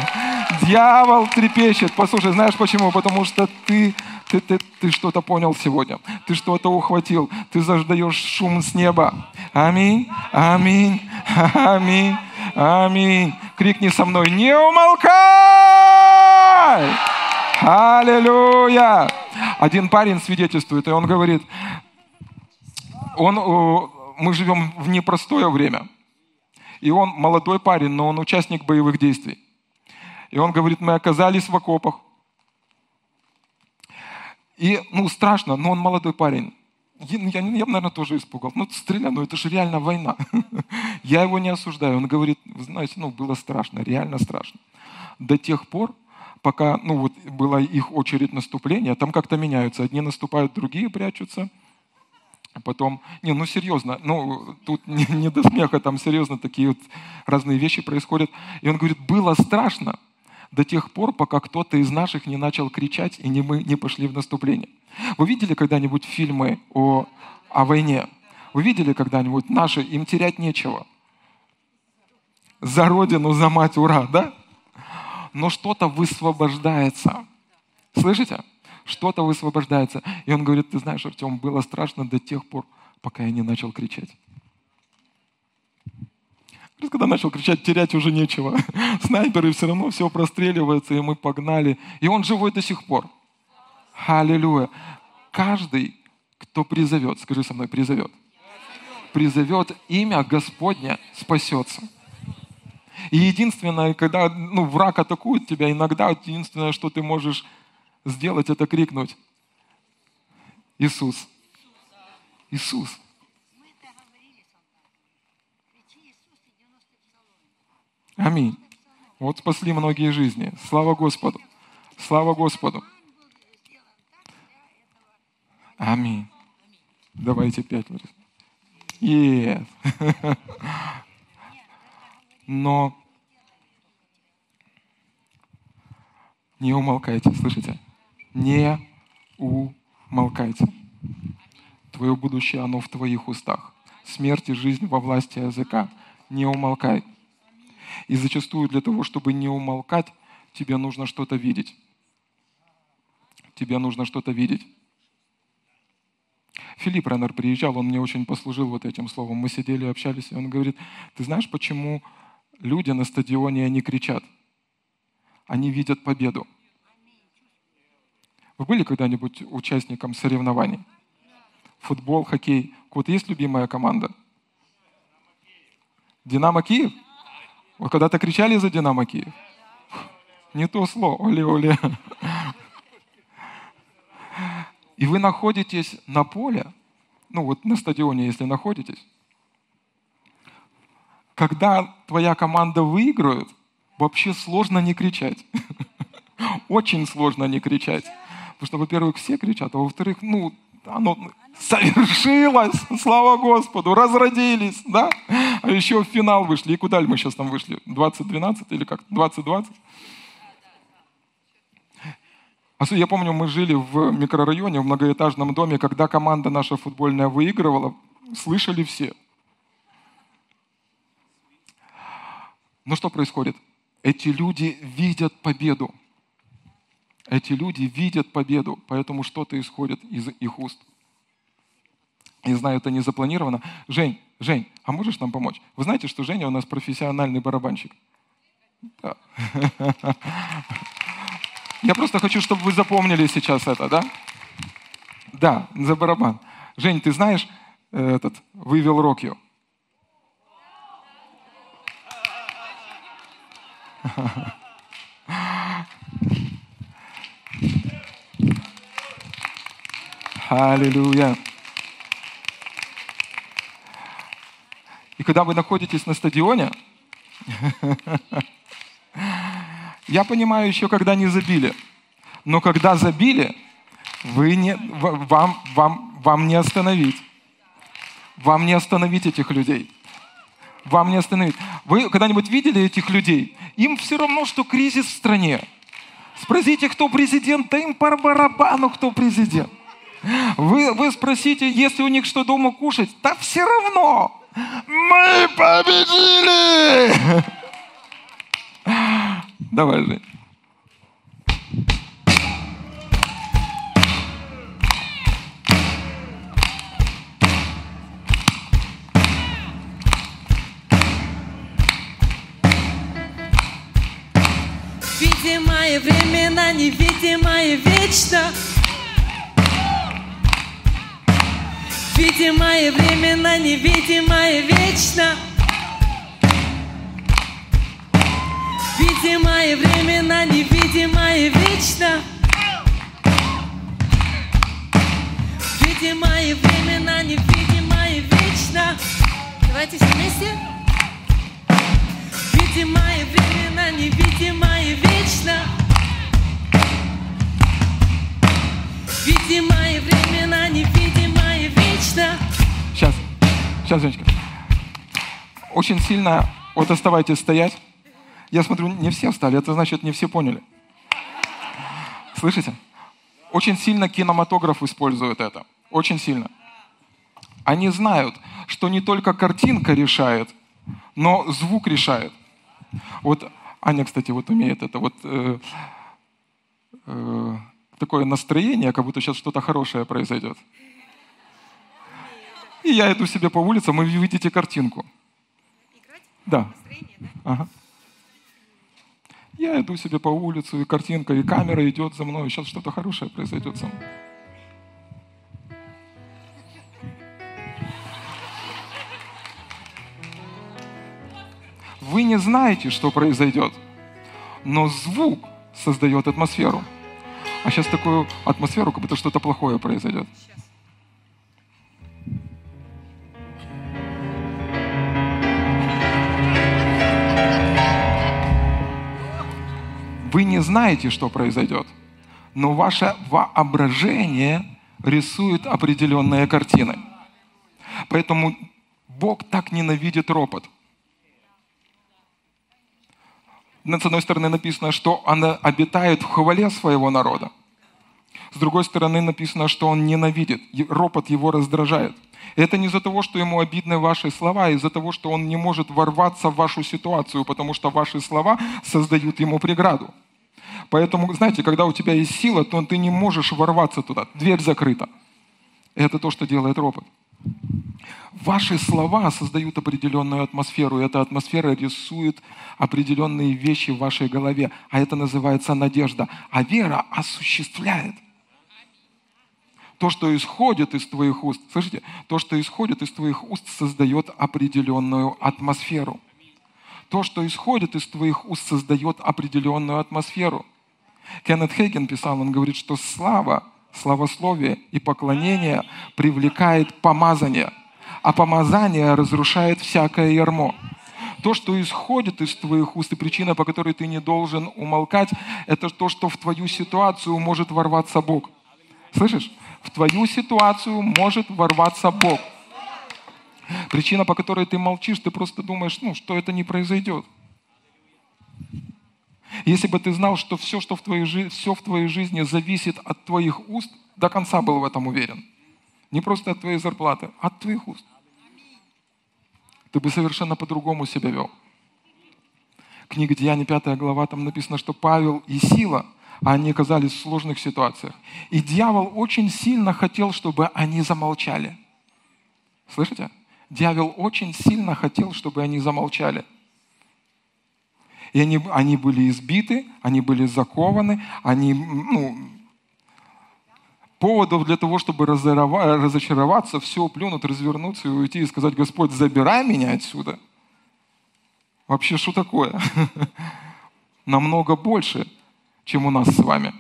Дьявол трепещет. Послушай, знаешь почему? Потому что ты ты, ты, ты что-то понял сегодня, ты что-то ухватил, ты заждаешь шум с неба. Аминь, аминь, (laughs) аминь, аминь. Крикни со мной, не умолкай! Аллилуйя! Один парень свидетельствует, и он говорит, он, мы живем в непростое время. И он молодой парень, но он участник боевых действий. И он говорит, мы оказались в окопах, и, ну, страшно, но он молодой парень. Я, я, я наверное, тоже испугал. Ну, стреляй, ну это же реально война. (laughs) я его не осуждаю. Он говорит, вы знаете, ну, было страшно, реально страшно. До тех пор, пока, ну, вот была их очередь наступления, там как-то меняются. Одни наступают, другие прячутся. Потом, не, ну серьезно, ну тут не, (laughs) не до смеха, там серьезно такие вот разные вещи происходят. И он говорит, было страшно, до тех пор, пока кто-то из наших не начал кричать и не мы не пошли в наступление. Вы видели когда-нибудь фильмы о, о войне? Вы видели когда-нибудь наши, им терять нечего. За родину, за мать, ура, да? Но что-то высвобождается. Слышите? Что-то высвобождается. И он говорит, ты знаешь, Артем, было страшно до тех пор, пока я не начал кричать. Когда начал кричать, терять уже нечего. (laughs) Снайперы все равно все простреливаются, и мы погнали. И он живой до сих пор. Аллилуйя. Каждый, кто призовет, скажи со мной, призовет. Призовет имя Господня, спасется. И единственное, когда ну, враг атакует тебя, иногда единственное, что ты можешь сделать, это крикнуть. Иисус. Иисус. Аминь. Вот спасли многие жизни. Слава Господу. Слава Господу. Аминь. Давайте пять. Yes. (laughs) Но не умолкайте, слышите? Не умолкайте. Твое будущее, оно в твоих устах. Смерть и жизнь во власти языка. Не умолкай. И зачастую для того, чтобы не умолкать, тебе нужно что-то видеть. Тебе нужно что-то видеть. Филипп Реннер приезжал, он мне очень послужил вот этим словом. Мы сидели, общались, и он говорит, ты знаешь, почему люди на стадионе, они кричат? Они видят победу. Вы были когда-нибудь участником соревнований? футбол, хоккей. Кого-то есть любимая команда? Динамо Киев? Вы когда-то кричали за Динамо Киев? Не то слово. Оле-оле. И вы находитесь на поле, ну вот на стадионе, если находитесь, когда твоя команда выиграет, вообще сложно не кричать. (laughs) Очень сложно не кричать. Потому что, во-первых, все кричат, а во-вторых, ну, оно совершилось, слава Господу, разродились, да? А еще в финал вышли. И куда мы сейчас там вышли? 2012 или как? 2020? Я помню, мы жили в микрорайоне, в многоэтажном доме, когда команда наша футбольная выигрывала, слышали все. Но что происходит? Эти люди видят победу. Эти люди видят победу, поэтому что-то исходит из их уст. Не знаю, это не запланировано. Жень, Жень, а можешь нам помочь? Вы знаете, что Женя у нас профессиональный барабанщик? Да. (laughs) Я просто хочу, чтобы вы запомнили сейчас это, да? Да, за барабан. Жень, ты знаешь э, этот «We will rock you»? Аллилуйя. И когда вы находитесь на стадионе, (laughs) я понимаю еще, когда не забили. Но когда забили, вы не, вам, вам, вам не остановить. Вам не остановить этих людей. Вам не остановить. Вы когда-нибудь видели этих людей? Им все равно, что кризис в стране. Спросите, кто президент, да им по барабану, кто президент. Вы, вы спросите, если у них что дома кушать, да все равно. Мы победили! Давай, Жень. Видимое времена, невидимое вечно. Видимое времена, невидимое вечно. Видимое времена, невидимое вечно. Видимое времена, невидимое вечно. Давайте все вместе. Видимое времена, невидимое вечно. Видимое времена, невидимое вечно. Сейчас, сейчас, Женечка. Очень сильно, вот оставайтесь стоять. Я смотрю, не все встали, это значит, не все поняли. Слышите? Очень сильно кинематограф использует это. Очень сильно. Они знают, что не только картинка решает, но звук решает. Вот Аня, кстати, вот умеет это вот э, э, такое настроение, как будто сейчас что-то хорошее произойдет. И я иду себе по улицам, и вы видите картинку. Да. Ага. Я иду себе по улице, и картинка, и камера идет за мной. Сейчас что-то хорошее произойдет со мной. Вы не знаете, что произойдет, но звук создает атмосферу. А сейчас такую атмосферу, как будто что-то плохое произойдет. Знаете, что произойдет, но ваше воображение рисует определенные картины. Поэтому Бог так ненавидит ропот. С одной стороны написано, что он обитает в хвале своего народа. С другой стороны написано, что он ненавидит, ропот его раздражает. Это не из-за того, что ему обидны ваши слова, а из-за того, что он не может ворваться в вашу ситуацию, потому что ваши слова создают ему преграду. Поэтому, знаете, когда у тебя есть сила, то ты не можешь ворваться туда. Дверь закрыта. Это то, что делает ропот. Ваши слова создают определенную атмосферу, и эта атмосфера рисует определенные вещи в вашей голове, а это называется надежда. А вера осуществляет – То, что исходит из твоих уст, слышите, то, что исходит из твоих уст, создает определенную атмосферу. То, что исходит из твоих уст, создает определенную атмосферу. Кеннет Хейген писал, он говорит, что слава, славословие и поклонение привлекает помазание, а помазание разрушает всякое ярмо. То, что исходит из твоих уст, и причина, по которой ты не должен умолкать, это то, что в твою ситуацию может ворваться Бог. Слышишь? В твою ситуацию может ворваться Бог. Причина, по которой ты молчишь, ты просто думаешь, ну, что это не произойдет. Если бы ты знал, что все, что в твоей, все в твоей жизни зависит от твоих уст, до конца был в этом уверен. Не просто от твоей зарплаты, а от твоих уст. Ты бы совершенно по-другому себя вел. Книга Деяний, 5 глава, там написано, что Павел и Сила, они оказались в сложных ситуациях. И дьявол очень сильно хотел, чтобы они замолчали. Слышите? Дьявол очень сильно хотел, чтобы они замолчали. И они, они были избиты, они были закованы, они, ну, поводов для того, чтобы разочароваться, все плюнуть, развернуться и уйти и сказать, Господь, забирай меня отсюда. Вообще, что такое? (laughs) Намного больше, чем у нас с вами.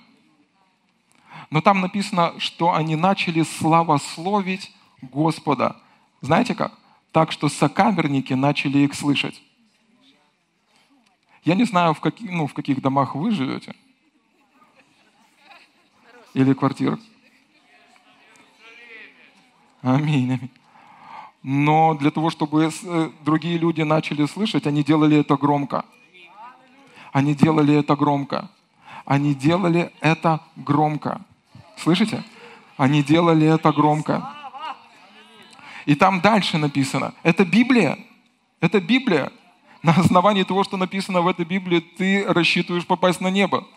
Но там написано, что они начали славословить Господа. Знаете как? Так что сокамерники начали их слышать. Я не знаю, в, каких, ну, в каких домах вы живете. Или квартирах. Аминь, аминь. Но для того, чтобы э, другие люди начали слышать, они делали это громко. Они делали это громко. Они делали это громко. Слышите? Они делали это громко. И там дальше написано. Это Библия. Это Библия. На основании того, что написано в этой Библии, ты рассчитываешь попасть на небо.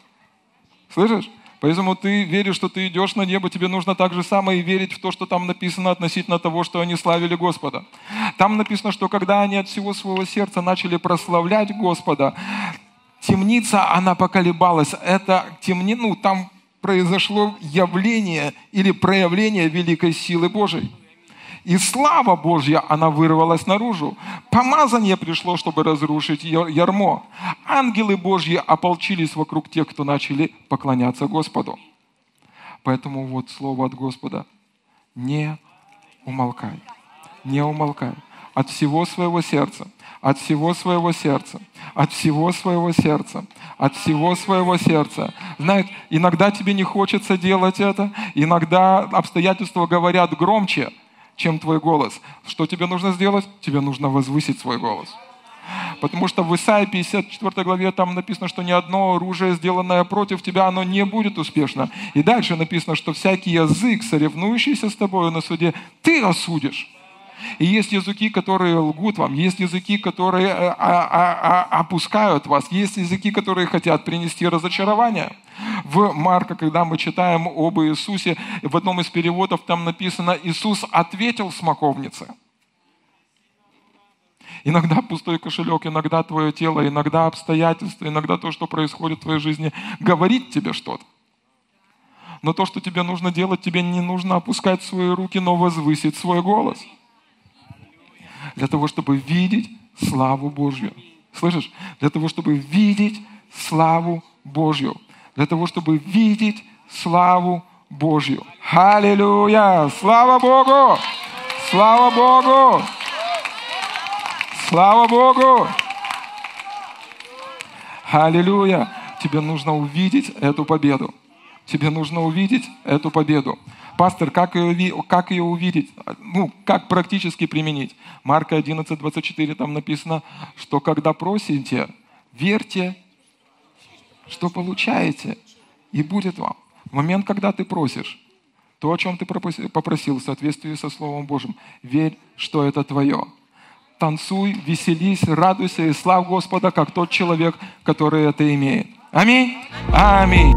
Слышишь? Поэтому ты веришь, что ты идешь на небо, тебе нужно так же самое и верить в то, что там написано относительно того, что они славили Господа. Там написано, что когда они от всего своего сердца начали прославлять Господа, темница, она поколебалась. Это темни, ну, там произошло явление или проявление великой силы Божией. И слава Божья, она вырвалась наружу. Помазание пришло, чтобы разрушить яр- ярмо. Ангелы Божьи ополчились вокруг тех, кто начали поклоняться Господу. Поэтому вот слово от Господа. Не умолкай. Не умолкай. От всего своего сердца. От всего своего сердца. От всего своего сердца. От всего своего сердца. Знаете, иногда тебе не хочется делать это. Иногда обстоятельства говорят громче, чем твой голос. Что тебе нужно сделать? Тебе нужно возвысить свой голос. Потому что в Исаии 54 главе там написано, что ни одно оружие, сделанное против тебя, оно не будет успешно. И дальше написано, что всякий язык, соревнующийся с тобой на суде, ты осудишь. И есть языки, которые лгут вам, есть языки, которые э, а- а- а- опускают вас, есть языки, которые хотят принести разочарование. В Марка, когда мы читаем об Иисусе, в одном из переводов там написано «Иисус ответил смоковнице». Иногда пустой кошелек, иногда твое тело, иногда обстоятельства, иногда то, что происходит в твоей жизни, говорит тебе что-то. Но то, что тебе нужно делать, тебе не нужно опускать свои руки, но возвысить свой голос. Для того, чтобы видеть славу Божью. Слышишь? Для того, чтобы видеть славу Божью. Для того, чтобы видеть славу Божью. Аллилуйя! Слава Богу! Слава Богу! Слава Богу! Аллилуйя! Тебе нужно увидеть эту победу. Тебе нужно увидеть эту победу. Пастор, как ее, как ее увидеть? Ну, как практически применить? Марка 11, 24, там написано, что когда просите, верьте, что получаете, и будет вам. В момент, когда ты просишь, то, о чем ты попросил в соответствии со Словом Божьим, верь, что это твое. Танцуй, веселись, радуйся и слав Господа, как тот человек, который это имеет. Аминь. Аминь.